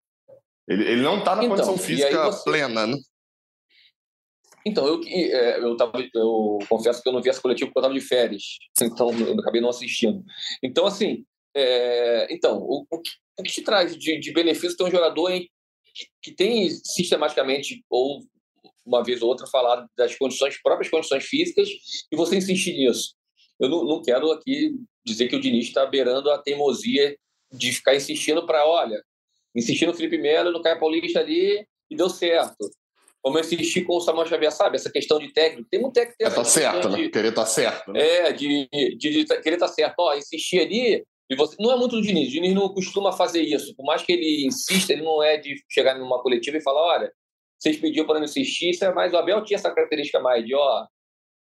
Ele, ele não está na então, condição física você... plena, né? Então, eu, é, eu, tava, eu confesso que eu não vi essa coletiva porque eu estava de férias, então eu acabei não assistindo. Então, assim, é, então, o, o, que, o, que, te traz de, de benefício ter um jogador em, que, que, tem sistematicamente, ou uma vez ou outra, falado das condições, próprias condições físicas, e você insistir nisso? Eu não, não quero aqui dizer que o Diniz está beirando a teimosia de ficar insistindo para, olha, insistindo no Felipe Melo, no Caio Paulista ali, e deu certo como eu insisti com o Samuel Xavier, sabe? Essa questão de técnico. Tem um técnico que tem é, tá certo, né? Querer tá certo. Né? É, de, de, de, querer tá certo. Ó, insistir ali. E você, não é muito do Diniz. O Diniz não costuma fazer isso. Por mais que ele insista, ele não é de chegar numa coletiva e falar: olha, vocês pediram para não insistir. É mais. O Abel tinha essa característica mais de, ó,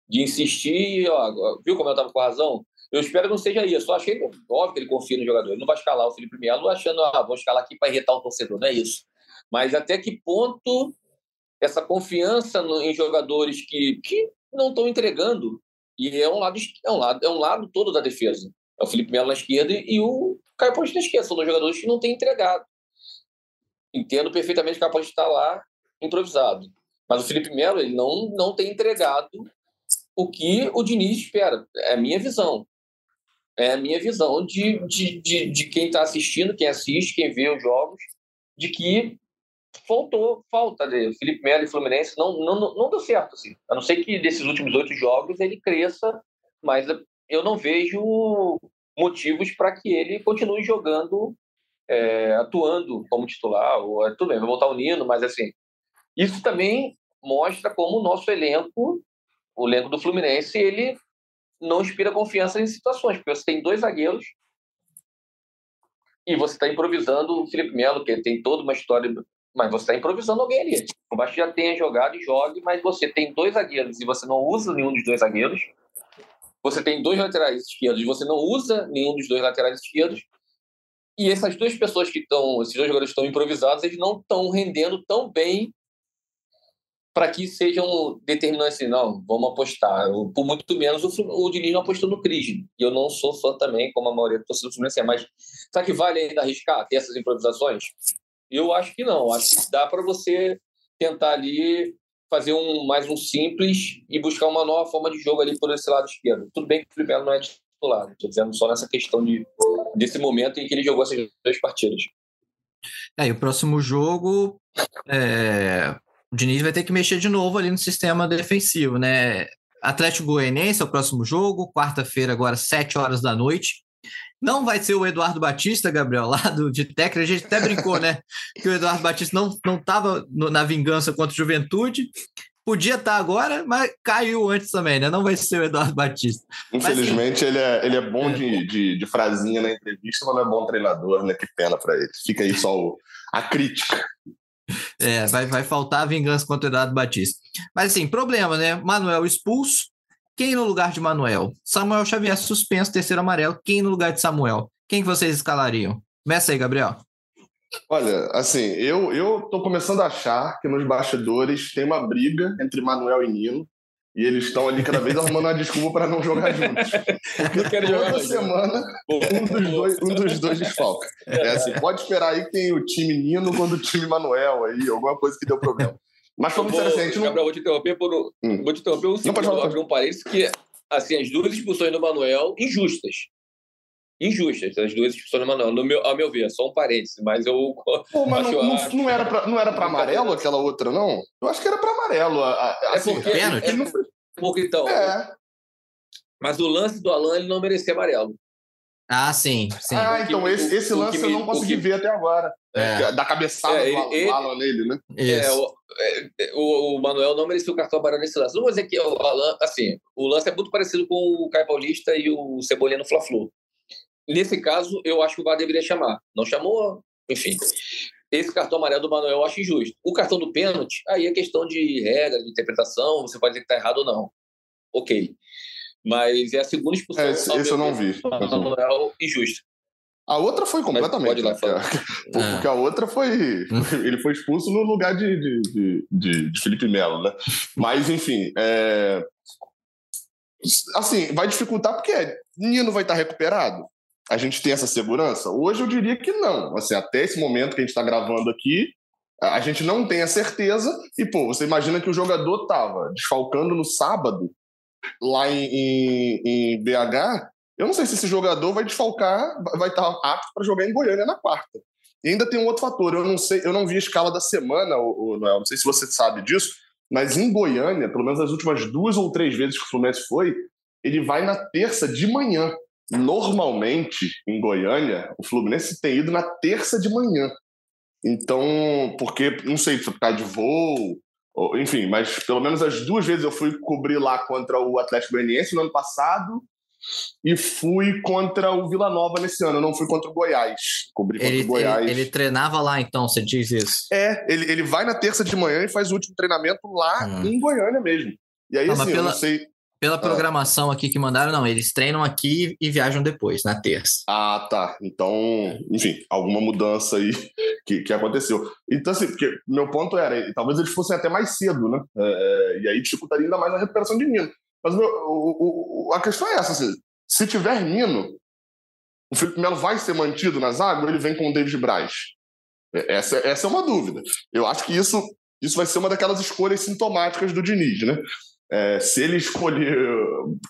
de insistir. Ó, viu como eu estava com razão? Eu espero que não seja isso. Eu achei óbvio que ele confia no jogador. Ele não vai escalar o Felipe Melo achando, ah, vou escalar aqui para irritar o torcedor. Não é isso. Mas até que ponto essa confiança no, em jogadores que, que não estão entregando. E é um, lado, é, um lado, é um lado todo da defesa. É o Felipe Melo na esquerda e o Caio Paulista na esquerda. São dois jogadores que não têm entregado. Entendo perfeitamente que o Caio Paulista está lá improvisado. Mas o Felipe Melo ele não, não tem entregado o que o Diniz espera. É a minha visão. É a minha visão de, de, de, de quem está assistindo, quem assiste, quem vê os jogos, de que faltou, falta de Felipe Melo e Fluminense não, não, não deu certo, assim. A não ser que desses últimos oito jogos ele cresça, mas eu não vejo motivos para que ele continue jogando é, atuando como titular, ou, tudo bem, vai voltar o Nino, mas assim, isso também mostra como o nosso elenco, o elenco do Fluminense, ele não inspira confiança em situações, porque você tem dois zagueiros e você está improvisando o Felipe Melo, que tem toda uma história, mas você está improvisando alguém ali. O Baixo já tenha jogado e jogue, mas você tem dois zagueiros e você não usa nenhum dos dois zagueiros. Você tem dois laterais esquerdos e você não usa nenhum dos dois laterais esquerdos. E essas duas pessoas que estão, esses dois jogadores estão improvisados, eles não estão rendendo tão bem para que sejam determinantes. Assim, não, vamos apostar. Por muito menos o, o Diniz não apostou no Cris. E eu não sou fã também, como a maioria do torcedor do Fluminense é. Mas será que vale ainda arriscar ter essas improvisações? Eu acho que não. Acho que dá para você tentar ali fazer um mais um simples e buscar uma nova forma de jogo ali por esse lado esquerdo. Tudo bem que o Primeiro não é titular. Estou dizendo só nessa questão de, desse momento em que ele jogou essas duas partidas. É, e o próximo jogo é, o Diniz vai ter que mexer de novo ali no sistema defensivo, né? Atlético Goianense é o próximo jogo, quarta-feira, agora, 7 horas da noite. Não vai ser o Eduardo Batista, Gabriel, lá do, de técnico. A gente até brincou, né? Que o Eduardo Batista não estava na vingança contra a juventude. Podia estar tá agora, mas caiu antes também, né? Não vai ser o Eduardo Batista. Infelizmente, mas, ele, é, ele é bom de, de, de, frasinha na entrevista, mas não é bom treinador, né? Que pena para ele. Fica aí só o, a crítica. É, vai, vai faltar a vingança contra o Eduardo Batista. Mas assim, problema, né? Manuel expulso. Quem no lugar de Manuel? Samuel Xavier suspenso, terceiro amarelo. Quem no lugar de Samuel? Quem que vocês escalariam? Começa aí, Gabriel. Olha, assim, eu eu tô começando a achar que nos bastidores tem uma briga entre Manuel e Nino. E eles estão ali cada vez arrumando uma desculpa para não jogar juntos. Não quero jogar Toda semana, um dos, dois, um dos dois desfalca. É assim, pode esperar aí que tem o time Nino contra o time Manuel aí, alguma coisa que deu problema. Mas assim, a gente não... Gabriel, vou te interromper por, hum. vou te interromper um segundo, não, abrir um parênteses que, assim, as duas expulsões do Manuel, injustas. Injustas, as duas expulsões do Manuel, no meu, a meu ver, só um parênteses, mas eu... Pô, mas não, não, não, era pra, não era pra amarelo aquela outra, não? Eu acho que era pra amarelo. Assim, é porque... Pênalti? Ele não, porque então. É. Mas o lance do Alan ele não merecia amarelo. Ah, sim, sim. Ah, então esse, esse lance me, eu não consegui que... ver até agora. É. Da cabeçada é, do ele, Alan nele, né? É, o, é, o, o, Manuel não merecia o cartão amarelo nesse lance. Não vou dizer que o Alan, assim, o lance é muito parecido com o Caio Paulista e o Cebolinha no Fla-Flu. Nesse caso, eu acho que o VAR deveria chamar. Não chamou, enfim. Esse cartão amarelo do Manuel eu acho injusto. O cartão do pênalti, aí é questão de regra, de interpretação, você pode dizer que está errado ou não. Ok. Mas é a segunda expulsão. É, esse, esse eu não vi. Manuel injusto. A outra foi completamente. Né? Porque, porque, a outra foi. Ele foi expulso no lugar de, de, de, de Felipe Melo, né? Mas, enfim. É... Assim, vai dificultar porque Nino vai estar recuperado a gente tem essa segurança? Hoje eu diria que não. Assim, até esse momento que a gente está gravando aqui, a gente não tem a certeza. E, pô, você imagina que o jogador estava desfalcando no sábado, lá em, em, em, BH. Eu não sei se esse jogador vai desfalcar, vai estar apto para jogar em Goiânia na quarta. E ainda tem um outro fator. Eu não sei, eu não vi a escala da semana, o, Noel. Não sei se você sabe disso, mas em Goiânia, pelo menos as últimas duas ou três vezes que o Fluminense foi, ele vai na terça de manhã. Normalmente, em Goiânia, o Fluminense tem ido na terça de manhã. Então, porque, não sei, se ficar de voo, enfim, mas pelo menos as duas vezes eu fui cobrir lá contra o Atlético Goianiense no ano passado e fui contra o Vila Nova nesse ano, eu não fui contra o Goiás. Cobri ele, contra o Goiás. Ele, ele, treinava lá, então, você diz isso? É, ele, ele vai na terça de manhã e faz o último treinamento lá hum. em Goiânia mesmo. E aí, não, assim, pela... eu não sei. Pela ah. programação aqui que mandaram, não, eles treinam aqui e viajam depois, na terça. Ah, tá. Então, enfim, alguma mudança aí que, que aconteceu. Então, assim, porque meu ponto era, talvez eles fossem até mais cedo, né? É, é, e aí dificultaria ainda mais a recuperação de Nino. Mas meu, o, o, a questão é essa, assim, se tiver Nino, o Felipe Melo vai ser mantido na zaga ou ele vem com o David Braz? É, essa, essa é uma dúvida. Eu acho que isso, isso vai ser uma daquelas escolhas sintomáticas do Diniz, né? É, se ele escolher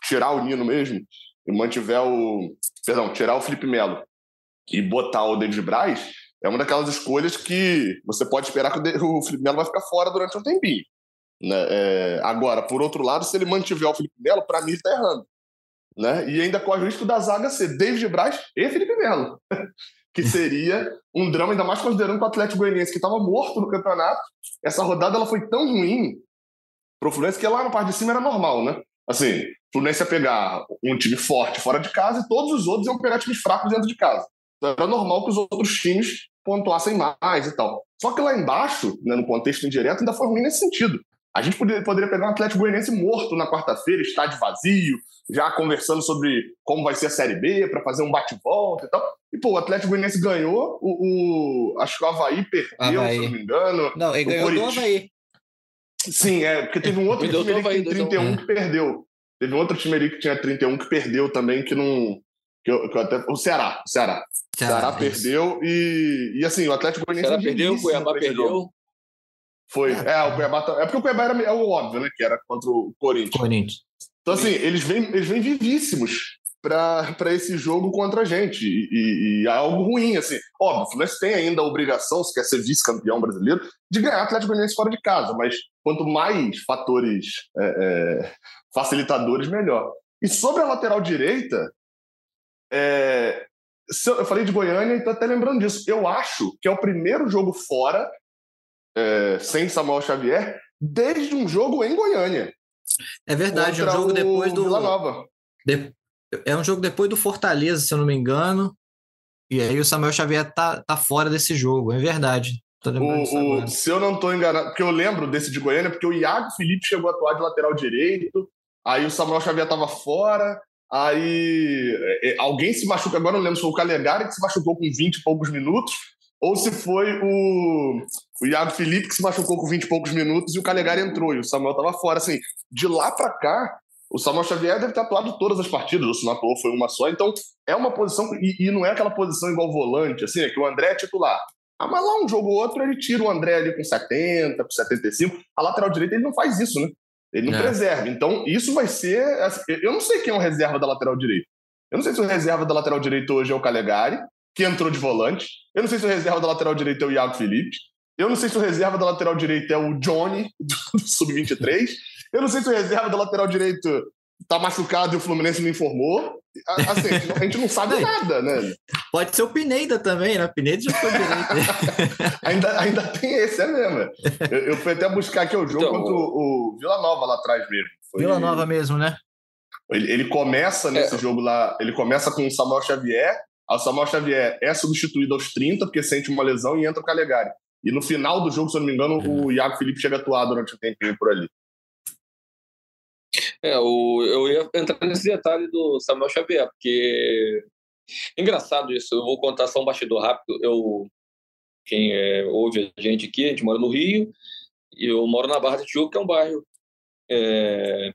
tirar o Nino mesmo e mantiver o. Perdão, tirar o Felipe Melo e botar o David Braz, é uma daquelas escolhas que você pode esperar que o Felipe Melo vai ficar fora durante um tempinho. Né? É, agora, por outro lado, se ele mantiver o Felipe Melo, para mim ele está errando. Né? E ainda corre o risco da zaga ser David Braz e Felipe Melo. que seria um drama, ainda mais considerando que o Atlético Goianiense, que estava morto no campeonato, essa rodada ela foi tão ruim pro Fluminense que lá na parte de cima era normal, né? Assim, o Fluminense ia pegar um time forte fora de casa e todos os outros iam pegar times fracos dentro de casa. Então era normal que os outros times pontuassem mais e tal. Só que lá embaixo, né, no contexto indireto, ainda foi ruim nesse sentido. A gente poderia, poderia pegar um Atlético Goianiense morto na quarta-feira, estádio vazio, já conversando sobre como vai ser a Série B, para fazer um bate-volta e tal. E, pô, o Atlético Goianiense ganhou, o, o acho que o Havaí perdeu, Havaí. se não me engano. Não, ele ganhou Coritiba. do Havaí. Sim, é, porque teve um outro time ali que tem 31 que perdeu. Teve um outro time ali que tinha 31 que perdeu também, que não. Que eu, que eu até, o Ceará, o Ceará. Ceará, Ceará perdeu e, e assim, o Atlético Goianiense. Ceará perdeu, o Cuiabá perdeu. Jogo. Foi. É, é, o Cuiabá. Tá, é porque o Cuiabá era é o óbvio, né? Que era contra o Corinthians. Corinthians. Então, assim, eles vêm, eles vêm vivíssimos para esse jogo contra a gente. E, e, é algo ruim, assim. Óbvio, o Fluminense tem ainda a obrigação, se quer ser vice-campeão brasileiro, de ganhar Atlético Goianiense fora de casa. Mas quanto mais fatores é, é, facilitadores, melhor. E sobre a lateral direita, é, eu falei de Goiânia e estou até lembrando disso. Eu acho que é o primeiro jogo fora é, sem Samuel Xavier desde um jogo em Goiânia. É verdade, é um jogo depois do. Vila Nova. De... É um jogo depois do Fortaleza, se eu não me engano. E aí o Samuel Xavier tá, tá fora desse jogo, é verdade. O, o, se eu não estou enganado, porque eu lembro desse de Goiânia, porque o Iago Felipe chegou a atuar de lateral direito, aí o Samuel Xavier estava fora, aí é, é, alguém se machuca, agora não lembro se foi o Calegari que se machucou com 20 e poucos minutos, ou se foi o, o Iago Felipe que se machucou com 20 e poucos minutos e o Calegari entrou e o Samuel estava fora. Assim, de lá para cá, o Samuel Xavier deve ter atuado todas as partidas, ou se não atuou, foi uma só. Então, é uma posição, e, e não é aquela posição igual volante, assim, é que o André é titular. Ah, mas lá um jogo ou outro ele tira o André ali com 70, com 75. A lateral direita ele não faz isso, né? Ele não é. preserva. Então, isso vai ser. Assim, eu não sei quem é o reserva da lateral direita. Eu não sei se o reserva da lateral direita hoje é o Calegari, que entrou de volante. Eu não sei se o reserva da lateral direita é o Iago Felipe. Eu não sei se o reserva da lateral direita é o Johnny, do Sub-23. Eu não sei se o reserva da lateral direita tá machucado e o Fluminense não informou. Assim, a gente não sabe nada, né? Pode ser o Pineda também, né? Pineda já foi direito. ainda, ainda tem esse, é mesmo. Eu, eu fui até buscar aqui o jogo então, contra o, o, Vila Nova lá atrás mesmo. Foi, Vila Nova mesmo, né? Ele, ele começa nesse é. jogo lá, ele começa com o Samuel Xavier, o Samuel Xavier é substituído aos 30 porque sente uma lesão e entra o Calegari. E no final do jogo, se eu não me engano, o Iago Felipe chega a atuar durante um tempinho por ali. É, o, eu ia entrar nesse detalhe do Samuel Xavier, porque engraçado isso. Eu vou contar só um bastidor rápido. Eu, quem é, ouve a gente aqui, a gente mora no Rio, e eu moro na Barra de Tijuca, que é um bairro. É...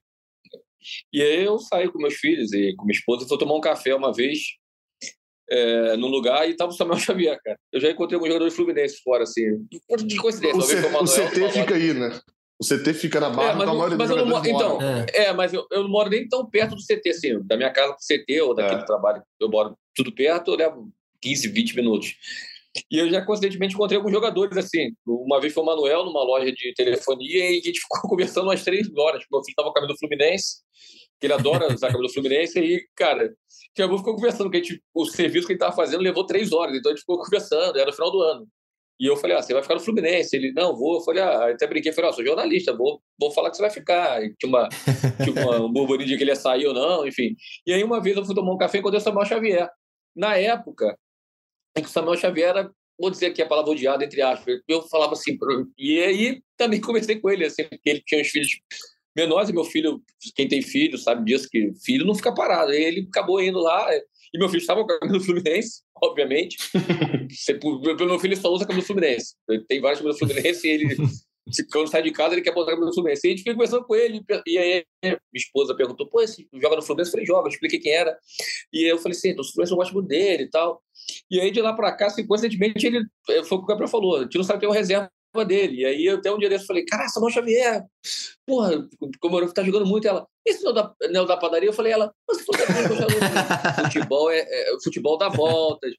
E aí eu saio com meus filhos e com minha esposa, fui tomar um café uma vez é, no lugar e tava o Samuel Xavier, cara. Eu já encontrei alguns jogadores fluminenses fora, assim, de coincidência. O, C, o CT fica aí, né? O CT fica na barra, é, mas, então, não, mas eu não, então, é. é. mas eu, eu não moro nem tão perto do CT, assim, da minha casa pro CT ou daquele é. trabalho, eu moro tudo perto, eu levo 15, 20 minutos. E eu já coincidentemente encontrei alguns jogadores, assim. Uma vez foi o Manuel numa loja de telefonia e a gente ficou conversando umas três horas. Meu filho estava com a camisa do Fluminense, que ele adora usar a camisa do Fluminense, e, cara, que a ficou conversando, que a gente, o serviço que ele estava fazendo levou três horas, então a gente ficou conversando, era no final do ano. E eu falei, ah, você vai ficar no Fluminense? Ele, não, vou. Eu falei, ah, até brinquei, falei, ah, sou jornalista, vou, vou falar que você vai ficar. E tinha uma, tinha uma, um burburinho de que ele ia sair ou não, enfim. E aí uma vez eu fui tomar um café com o Samuel Xavier. Na época, em que o Samuel Xavier era, vou dizer aqui a palavra odiada, entre aspas, eu falava assim, e aí também conversei com ele, assim, porque ele tinha uns filhos menores, e meu filho, quem tem filho sabe disso, que filho não fica parado. Aí ele acabou indo lá, e meu filho estava com a camisa do Fluminense, obviamente. meu filho só usa a camisa do Fluminense. Tem várias camisas do Fluminense e ele, quando sai de casa, ele quer botar a camisa do Fluminense. E a gente fica conversando com ele. E aí, minha esposa perguntou: pô, esse joga no Fluminense? Eu falei: joga. Eu expliquei quem era. E eu falei: sim, então, o Fluminense eu gosto muito dele e tal. E aí, de lá para cá, assim, coincidentemente, ele foi o que o Gabriel falou: a gente não sabe ter uma reserva dele. E aí, até um dia desse, eu falei, cara, Samuel Xavier, porra, como eu tá jogando muito, ela, esse não é da, não é da padaria? Eu falei, ela, mas futebol é, é, futebol dá voltas.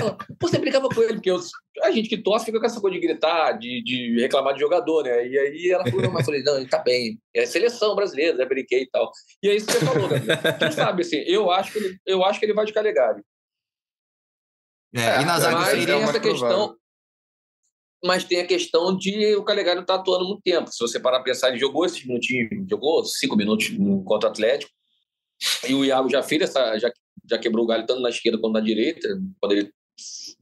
Ela, você brincava com ele, porque eu, a gente que torce fica com essa coisa de gritar, de, de reclamar de jogador, né? E aí ela falou, mas eu falei, não, ele tá bem, é seleção brasileira, né? Brinquei e tal. E é isso que você falou, né? Tu sabe, assim, eu acho que ele, eu acho que ele vai de Calegari. É, e na zaga mas tem essa questão. Mas tem a questão de o Calegari não está atuando muito tempo. Se você parar para pensar, ele jogou esses minutinhos, jogou cinco minutos contra o Atlético. E o Iago já fez essa. Já, já quebrou o galho tanto na esquerda quanto na direita. Quando ele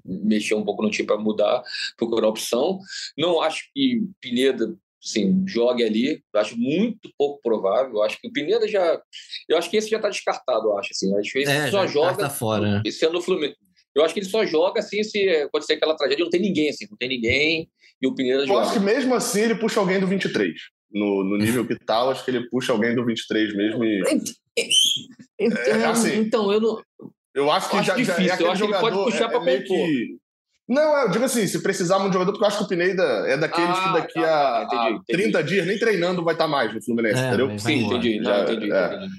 mexer um pouco no time para mudar, procurar opção. Não acho que Pineda sim, jogue ali. Eu acho muito pouco provável. Eu acho que o Pineda já. Eu acho que esse já está descartado, eu acho. Assim. Às vezes é, só joga. Tá fora. Esse ano o Fluminense. Eu acho que ele só joga assim se acontecer aquela tragédia. Não tem ninguém, assim, não tem ninguém. E o Pineda eu joga. Eu acho que mesmo assim ele puxa alguém do 23. No, no nível que tá, acho que ele puxa alguém do 23 mesmo. E... Então, é, assim, então eu não. Eu acho que eu acho já, difícil. já é eu acho que ele pode puxar é, para é. Que... Não, eu digo assim, se precisar de um jogador, porque eu acho que o Pineda é daqueles ah, que daqui tá, a, entendi, entendi. 30 dias, nem treinando, vai estar tá mais no Fluminense, é, entendeu? Sim, entendi, já, entendi, é. entendi.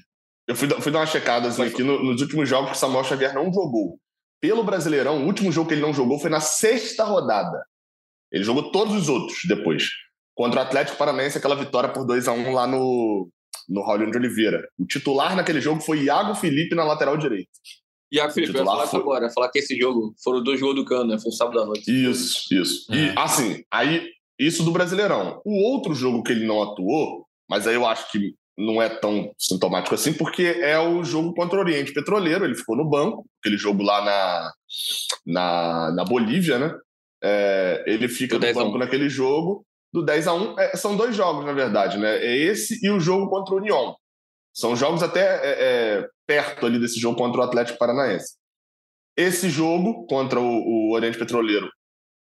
Eu fui, fui dar uma checada assim, aqui no, nos últimos jogos que o Samuel Xavier não jogou. Pelo Brasileirão, o último jogo que ele não jogou foi na sexta rodada. Ele jogou todos os outros depois. Contra o Atlético Paranaense, aquela vitória por 2 a 1 lá no, no Raulinho de Oliveira. O titular naquele jogo foi Iago Felipe na lateral direita. Iago Felipe, eu ia falar foi... agora, falar que esse jogo foram dois gols do Cano, né? Foi um sábado à noite. Isso, isso. É. E assim, aí, isso do Brasileirão. O outro jogo que ele não atuou, mas aí eu acho que não é tão sintomático assim, porque é o jogo contra o Oriente Petroleiro. Ele ficou no banco, aquele jogo lá na, na, na Bolívia, né? É, ele fica no banco naquele jogo, do 10 a 1 é, São dois jogos, na verdade, né? É esse e o jogo contra o União. São jogos até é, é, perto ali desse jogo contra o Atlético Paranaense. Esse jogo contra o, o Oriente Petroleiro,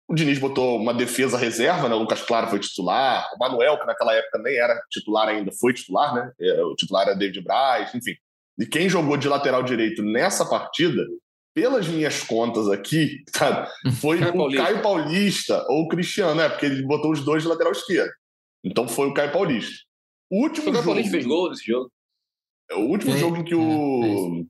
o Diniz botou uma defesa reserva, né? O Lucas Claro foi titular, o Manuel, que naquela época nem era titular ainda, foi titular, né? É, o titular era David Braz, enfim. E quem jogou de lateral direito nessa partida, pelas minhas contas aqui, tá? foi Caio o Paulista. Caio Paulista ou o Cristiano, né? Porque ele botou os dois de lateral esquerdo. Então foi o Caio Paulista. O último o Caio Paulista fez gol nesse jogo. É o último é, jogo em que o.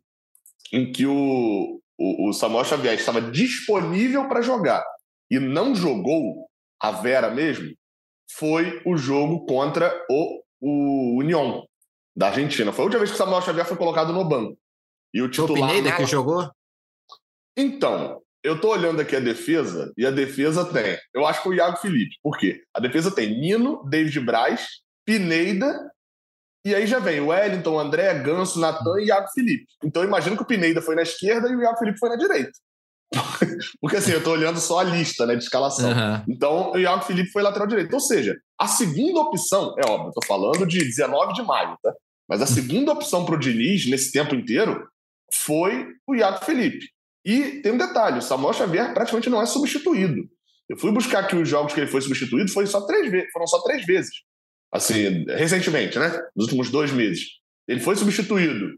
É, em que o, o, o Samuel Xavier estava disponível para jogar e não jogou a Vera mesmo, foi o jogo contra o, o União da Argentina. Foi a última vez que o Samuel Xavier foi colocado no banco. E o titular. O Pineda que jogou? Então, eu tô olhando aqui a defesa e a defesa tem. Eu acho que o Iago Felipe. Por quê? A defesa tem Nino, David Braz, Pineda e aí já vem o Wellington, André, Ganso, Natan e Iago Felipe. Então eu imagino que o Pineda foi na esquerda e o Iago Felipe foi na direita. Porque assim, eu estou olhando só a lista né, de escalação. Uhum. Então o Iago Felipe foi lateral direito. Ou seja, a segunda opção, é óbvio, estou falando de 19 de maio, tá? Mas a segunda opção para o Diniz, nesse tempo inteiro, foi o Iago Felipe. E tem um detalhe: o Samuel Xavier praticamente não é substituído. Eu fui buscar aqui os jogos que ele foi substituído, foi só três vezes, foram só três vezes assim, recentemente, né? Nos últimos dois meses. Ele foi substituído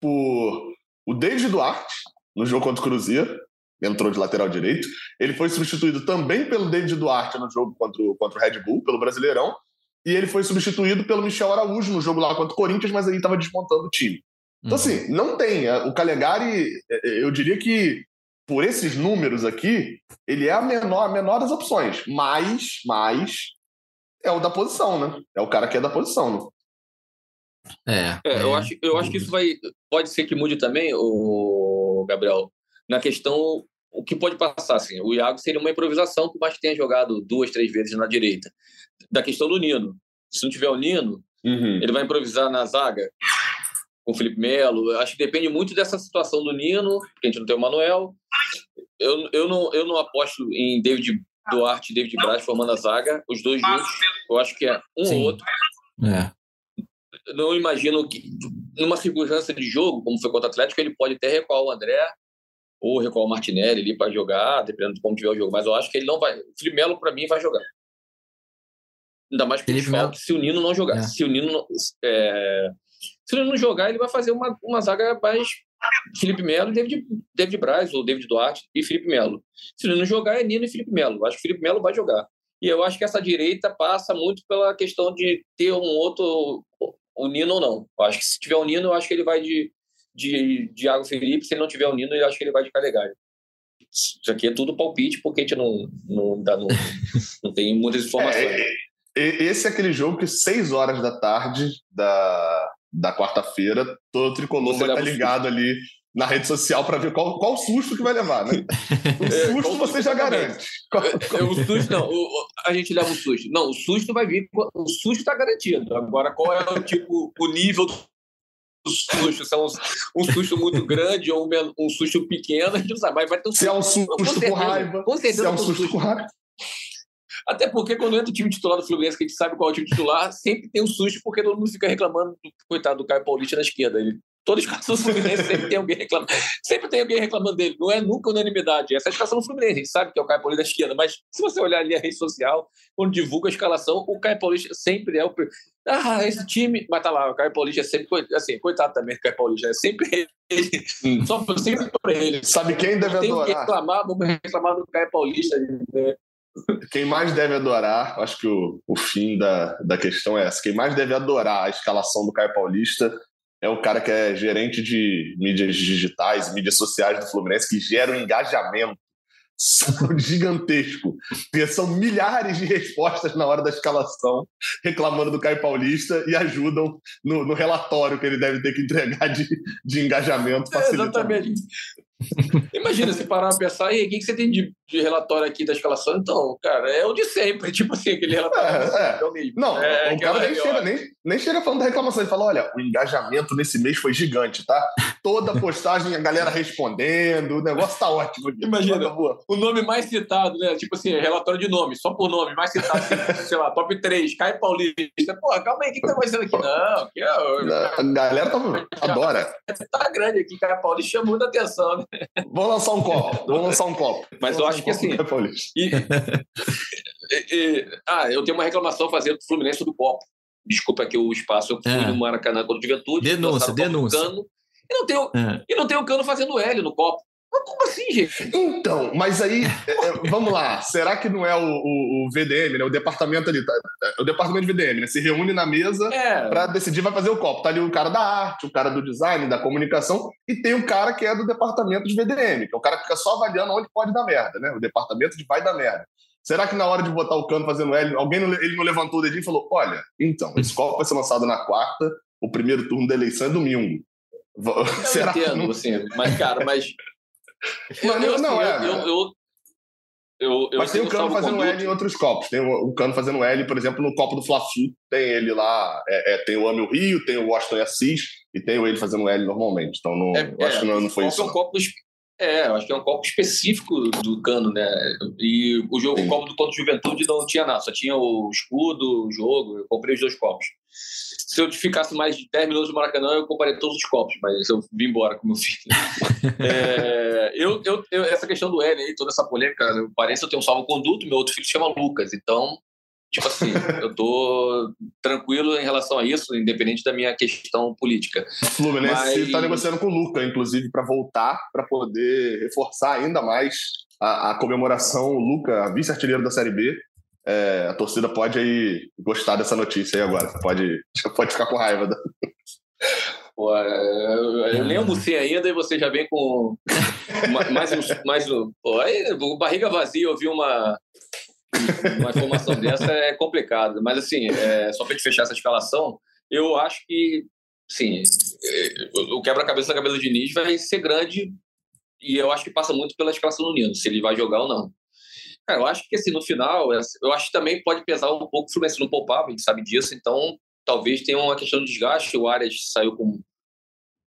por o David Duarte, no jogo contra o Cruzeiro, entrou de lateral direito. Ele foi substituído também pelo David Duarte no jogo contra o, contra o Red Bull, pelo Brasileirão. E ele foi substituído pelo Michel Araújo no jogo lá contra o Corinthians, mas aí estava desmontando o time. Então, uhum. assim, não tem. O Calegari, é, é, eu diria que por esses números aqui, ele é a menor, a menor das opções. Mas, mas é o da posição, né? É o cara que é da posição, né? É, é, eu, acho, eu acho que isso vai. Pode ser que mude também, o Gabriel, na questão. O que pode passar, assim, o Iago seria uma improvisação que o mais tenha jogado duas, três vezes na direita. Da questão do Nino. Se não tiver o Nino, uhum. ele vai improvisar na zaga com o Felipe Melo. Acho que depende muito dessa situação do Nino, porque a gente não tem o Manuel. Eu, eu, não, eu não aposto em David Duarte e David Braz formando a zaga, os dois juntos. Eu acho que é um Sim. ou outro. É. Não imagino que, numa circunstância de jogo, como foi contra o Atlético, ele pode até recuar o André ou recuar o Martinelli ali para jogar, dependendo de como tiver o jogo. Mas eu acho que ele não vai. O Felipe Melo, para mim, vai jogar. Ainda mais porque Melo... se o Nino não jogar. É. Se o Nino não, é... se o Nino não jogar, ele vai fazer uma, uma zaga mais Felipe Melo e David, David Braz, ou David Duarte e Felipe Melo. Se ele não jogar, é Nino e Felipe Melo. Acho que Felipe Melo vai jogar. E eu acho que essa direita passa muito pela questão de ter um outro, o Nino ou não. Eu acho que se tiver o Nino, eu acho que ele vai de, de, de Iago Felipe. Se ele não tiver o Nino, eu acho que ele vai de Calegari. Isso aqui é tudo palpite, porque a gente não, não, dá, não, não tem muitas informações. É, esse é aquele jogo que seis horas da tarde da, da quarta-feira, todo tricolor vai estar tá ligado ali na rede social para ver qual, qual susto que vai levar, né? O é, susto é, você já garante. Qual, qual... É, o susto não, o, a gente leva o susto. Não, o susto vai vir, o susto está garantido. Agora, qual é o tipo, o nível do susto? Se é um, um susto muito grande ou um, um, susto pequeno, a gente não sabe. Mas vai ter um susto. Se é um susto com, certeza, com raiva. Com certeza. Se é um susto com raiva. Até porque quando entra o time titular do Fluminense, que a gente sabe qual é o time titular, sempre tem um susto, porque todo mundo fica reclamando do coitado do Caio Paulista na esquerda. Ele Toda escalação do Fluminense sempre tem alguém reclamando. Sempre tem alguém reclamando dele. Não é nunca unanimidade. Essa é a escalação do Fluminense. A gente sabe que é o Caio Paulista da esquerda, mas se você olhar ali a rede social, quando divulga a escalação, o Caio Paulista sempre é o. Ah, esse time. Mas tá lá, o Caio Paulista é sempre. Assim, coitado também do Caio Paulista. É sempre ele. Hum. Só sempre por ele. Sabe quem deve tem adorar? Que reclamar, vamos reclamar do Caio Paulista. Né? Quem mais deve adorar, acho que o, o fim da, da questão é essa. Quem mais deve adorar a escalação do Caio Paulista é o cara que é gerente de mídias digitais, mídias sociais do Fluminense, que gera um engajamento gigantesco. São milhares de respostas na hora da escalação reclamando do Caio Paulista e ajudam no, no relatório que ele deve ter que entregar de, de engajamento. É, exatamente. Imagina se parar pra pensar, e o que, que você tem de, de, relatório aqui da escalação? Então, cara, é o de sempre, tipo assim, aquele relatório. É, é. é não, é, o cara nem chega, nem, nem chega falando da reclamação, ele fala: olha, o engajamento nesse mês foi gigante, tá? Toda postagem, a galera respondendo, o negócio tá ótimo. Aqui. Imagina, o nome mais citado, né? Tipo assim, relatório de nome, só por nome, mais citado, sei lá, top 3, Caio Paulista. Pô, calma aí, o que, que tá acontecendo aqui? Não, aqui é. A galera tá, adora. Tá grande aqui, Caio Paulista chama muita atenção, né? Vamos lançar um copo. Vamos lançar um copo. Mas eu acho que assim. E, e, ah, eu tenho uma reclamação a fazer do Fluminense do copo. Desculpa aqui o espaço. Eu fui é. no Maracanã contra o Juventude. Denúncia, denúncia. Cano, e, não tem, é. e não tem o cano fazendo L no copo. Como assim, gente? Então, mas aí, é, é, vamos lá. Será que não é o, o, o, VDM, né? O departamento ali, tá? É, o departamento de VDM, né? Se reúne na mesa é. para decidir vai fazer o copo. Tá ali o cara da arte, o cara do design, da comunicação, e tem o cara que é do departamento de VDM, que é o cara que fica só avaliando onde pode dar merda, né? O departamento de vai dar merda. Será que na hora de botar o cano fazendo L, alguém não, ele não levantou o dedinho e falou: olha, então, esse copo vai ser lançado na quarta, o primeiro turno da eleição é domingo. Eu Será entendo, que não... assim, mas, cara, mas mas, eu, não, assim, é. Eu, eu, eu, eu Mas tem o Cano fazendo L em outros copos. Tem o, o Cano fazendo L, por exemplo, no copo do Fla-Flu. Tem ele lá, é, é, tem o Ame o Rio, tem o Washington Assis e tem o ele fazendo L normalmente. Então, não, é, eu acho que não, não foi isso. É um copo, é, eu acho que é um copo específico do Cano, né? E o jogo, o copo do Conto Juventude não tinha nada, só tinha o escudo, o jogo. Eu comprei os dois copos se eu ficasse mais de 10 minutos no Maracanã, eu comparei todos os copos, mas eu vim embora com meu filho. é, eu, eu, eu, essa questão do L aí, toda essa polêmica, parece que eu tenho um salvo-conduto, meu outro filho se chama Lucas, então, tipo assim, eu tô tranquilo em relação a isso, independente da minha questão política. O Fluminense está negociando com o Lucas, inclusive, para voltar, para poder reforçar ainda mais a, a comemoração. O Lucas, vice-artilheiro da Série B, é, a torcida pode aí gostar dessa notícia aí agora. Você pode, pode ficar com raiva. Da... Pô, eu, eu nem almocei ainda e você já vem com mais um. Mais um pô, aí, barriga vazia, ouvir uma, uma informação dessa é complicado. Mas, assim, é, só para gente fechar essa escalação, eu acho que, sim, é, o quebra-cabeça da cabeça do Diniz vai ser grande e eu acho que passa muito pela escalação do Nino, se ele vai jogar ou não. Cara, eu acho que assim, no final, eu acho que também pode pesar um pouco o Fluminense não poupava, a gente sabe disso, então talvez tenha uma questão de desgaste. O Arias saiu com,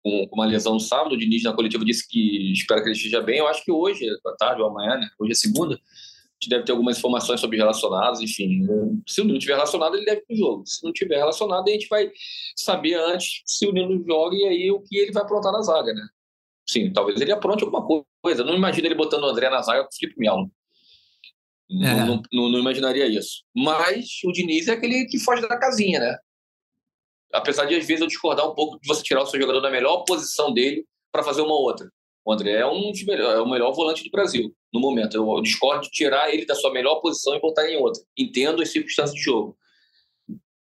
com, com uma lesão no sábado, o Diniz na coletiva disse que espera que ele esteja bem. Eu acho que hoje, à tarde ou amanhã, né? Hoje é segunda, gente deve ter algumas informações sobre relacionados, enfim. Se o Nino estiver relacionado, ele deve ir para o jogo. Se não estiver relacionado, a gente vai saber antes se o Nino joga e aí o que ele vai aprontar na zaga, né? Sim, talvez ele apronte alguma coisa. Não imagino ele botando o André na zaga com o Felipe Melo. É. Não, não, não, imaginaria isso. Mas o Diniz é aquele que foge da casinha, né? Apesar de, às vezes, eu discordar um pouco de você tirar o seu jogador da melhor posição dele para fazer uma outra. O André é, um melhor, é o melhor volante do Brasil, no momento. Eu discordo de tirar ele da sua melhor posição e botar em outra. Entendo as circunstâncias de jogo.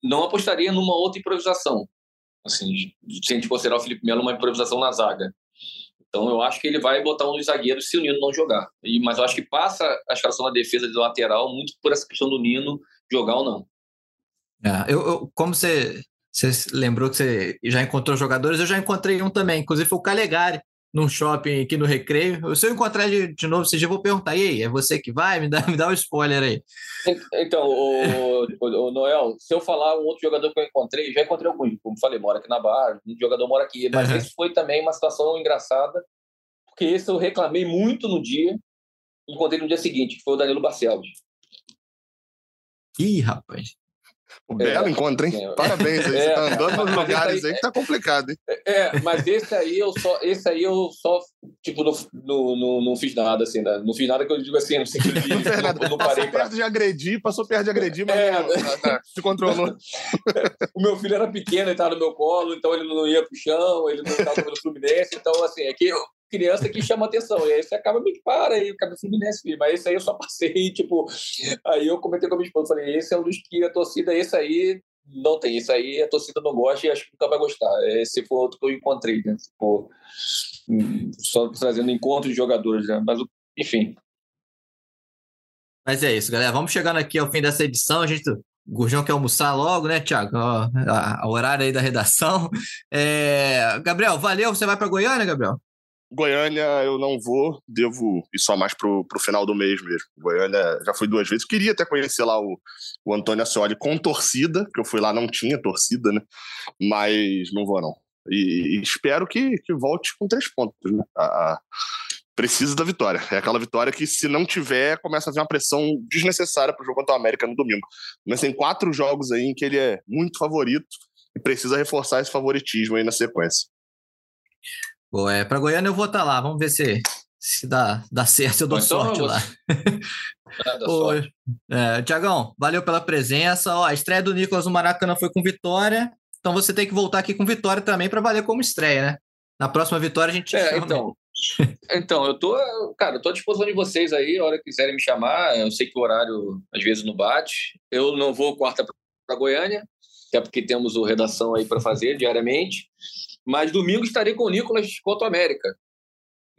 Não apostaria numa outra improvisação. Assim, se a gente considerar o Felipe Melo uma improvisação na zaga. Então eu acho que ele vai botar um dos zagueiros se o Nino não jogar. E, mas eu acho que passa a escalação da defesa de lateral muito por essa questão do Nino jogar ou não. É, eu, eu, como você, você lembrou que você já encontrou jogadores, eu já encontrei um também, inclusive foi o Calegari, num shopping aqui no Recreio. Se eu encontrar de, de novo, você já vou perguntar, e aí, é você que vai? Me dá, me dá um spoiler aí. Então, o, o, o, Noel, se eu falar um outro jogador que eu encontrei, já encontrei alguns, como falei, mora aqui na Barra, um jogador mora aqui, mas uhum. esse foi também uma situação engraçada, porque esse eu reclamei muito no dia, encontrei no dia seguinte, que foi o Danilo Barcelos. Ih, rapaz. O belo é, encontro, hein? É, Parabéns aí. É, você tá andando nos lugares aí, aí que tá complicado, hein? É, mas esse aí eu só, esse aí eu só, tipo, não, não, não, fiz nada, assim, né? Não fiz nada que eu digo assim, no sentido de. Não, não, não parei passou pra... perto de agredir, passou perto de agredir, mas é, não, se controlou. o meu filho era pequeno, ele tava no meu colo, então ele não ia pro chão, ele não tava no Fluminense, então, assim, é que eu, criança que chama atenção. E aí você acaba meio que para aí, o cabelo Fluminense, filho. Mas esse aí eu só passei, tipo. Aí eu comentei com a minha esposa, falei, esse é um dos que a torcida, esse aí não tem. Esse aí a torcida não gosta e acho que nunca vai gostar. Esse foi outro que eu encontrei, né? Tipo, só trazendo encontro de jogadores, né? Mas, enfim. Mas é isso, galera. Vamos chegando aqui ao fim dessa edição. A gente o Gurjão quer almoçar logo, né, Tiago? A, horário aí da redação. É... Gabriel, valeu. Você vai para Goiânia, Gabriel? Goiânia eu não vou, devo ir só mais pro, pro final do mês mesmo. Goiânia já fui duas vezes. Queria até conhecer lá o, o Antônio Ascioli com torcida, que eu fui lá, não tinha torcida, né? Mas não vou, não. E, e espero que, que volte com três pontos, né? A, a, precisa da vitória. É aquela vitória que, se não tiver, começa a vir uma pressão desnecessária pro jogo contra o América no domingo. Mas tem quatro jogos aí em que ele é muito favorito e precisa reforçar esse favoritismo aí na sequência. Pô, é, para Goiânia eu vou estar tá lá, vamos ver se, se dá, dá certo, eu dou então, sorte lá. Pô, é, Tiagão, valeu pela presença. Ó, a estreia do Nicolas no Maracanã foi com vitória, então você tem que voltar aqui com vitória também para valer como estreia, né? Na próxima vitória a gente é, então. então, eu tô, cara, eu tô à disposição de vocês aí, a hora que quiserem me chamar. Eu sei que o horário às vezes não bate. Eu não vou quarta para Goiânia, até porque temos o redação aí para fazer diariamente. Mas domingo estarei com o Nicolas contra o América.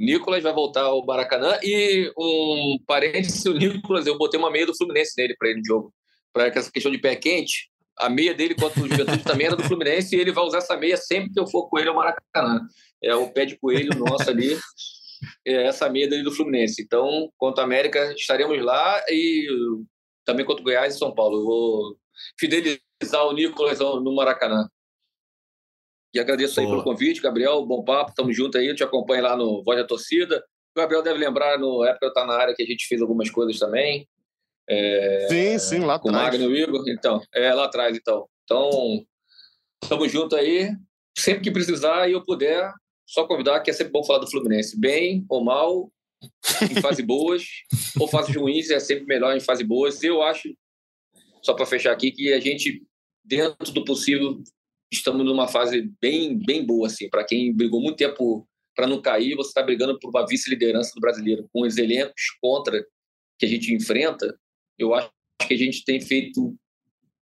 Nicolas vai voltar ao Maracanã e um parênteses, o Nicolas, eu botei uma meia do Fluminense nele para ele no jogo. Para essa questão de pé quente, a meia dele contra o Juventude também era do Fluminense e ele vai usar essa meia sempre que eu for com ele ao Maracanã. É o pé de coelho nosso ali, é essa meia dele do Fluminense. Então, contra o América, estaremos lá e também contra o Goiás e São Paulo. Eu vou fidelizar o Nicolas no Maracanã. E agradeço aí pelo convite, Gabriel. Bom papo, tamo junto aí. Eu te acompanho lá no Voz da Torcida. O Gabriel deve lembrar, no época eu estava na área, que a gente fez algumas coisas também. É, sim, sim, lá com atrás. Com o Magno e o Igor. Então, é, lá atrás, então. Então, tamo junto aí. Sempre que precisar e eu puder, só convidar, que é sempre bom falar do Fluminense. Bem ou mal, em fase boas, ou fases ruins, é sempre melhor em fase boas. Eu acho, só para fechar aqui, que a gente, dentro do possível, estamos numa fase bem, bem boa, assim. Para quem brigou muito tempo para não cair, você está brigando por uma vice-liderança do brasileiro. Com os elencos contra que a gente enfrenta, eu acho que a gente tem feito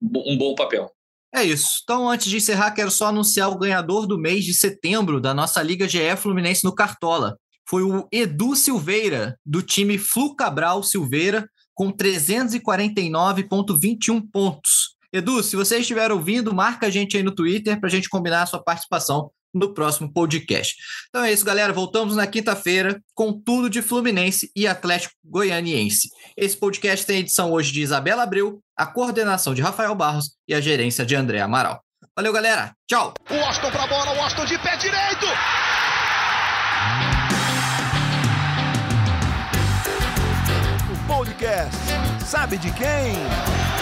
um bom papel. É isso. Então, antes de encerrar, quero só anunciar o ganhador do mês de setembro da nossa Liga GE Fluminense no Cartola. Foi o Edu Silveira, do time Flu Cabral Silveira, com 349,21 pontos. Edu, se você estiver ouvindo, marca a gente aí no Twitter para a gente combinar a sua participação no próximo podcast. Então é isso, galera. Voltamos na quinta-feira com tudo de Fluminense e Atlético Goianiense. Esse podcast tem edição hoje de Isabela Abreu, a coordenação de Rafael Barros e a gerência de André Amaral. Valeu, galera. Tchau. O Austin para a bola, o Austin de pé direito. O podcast sabe de quem?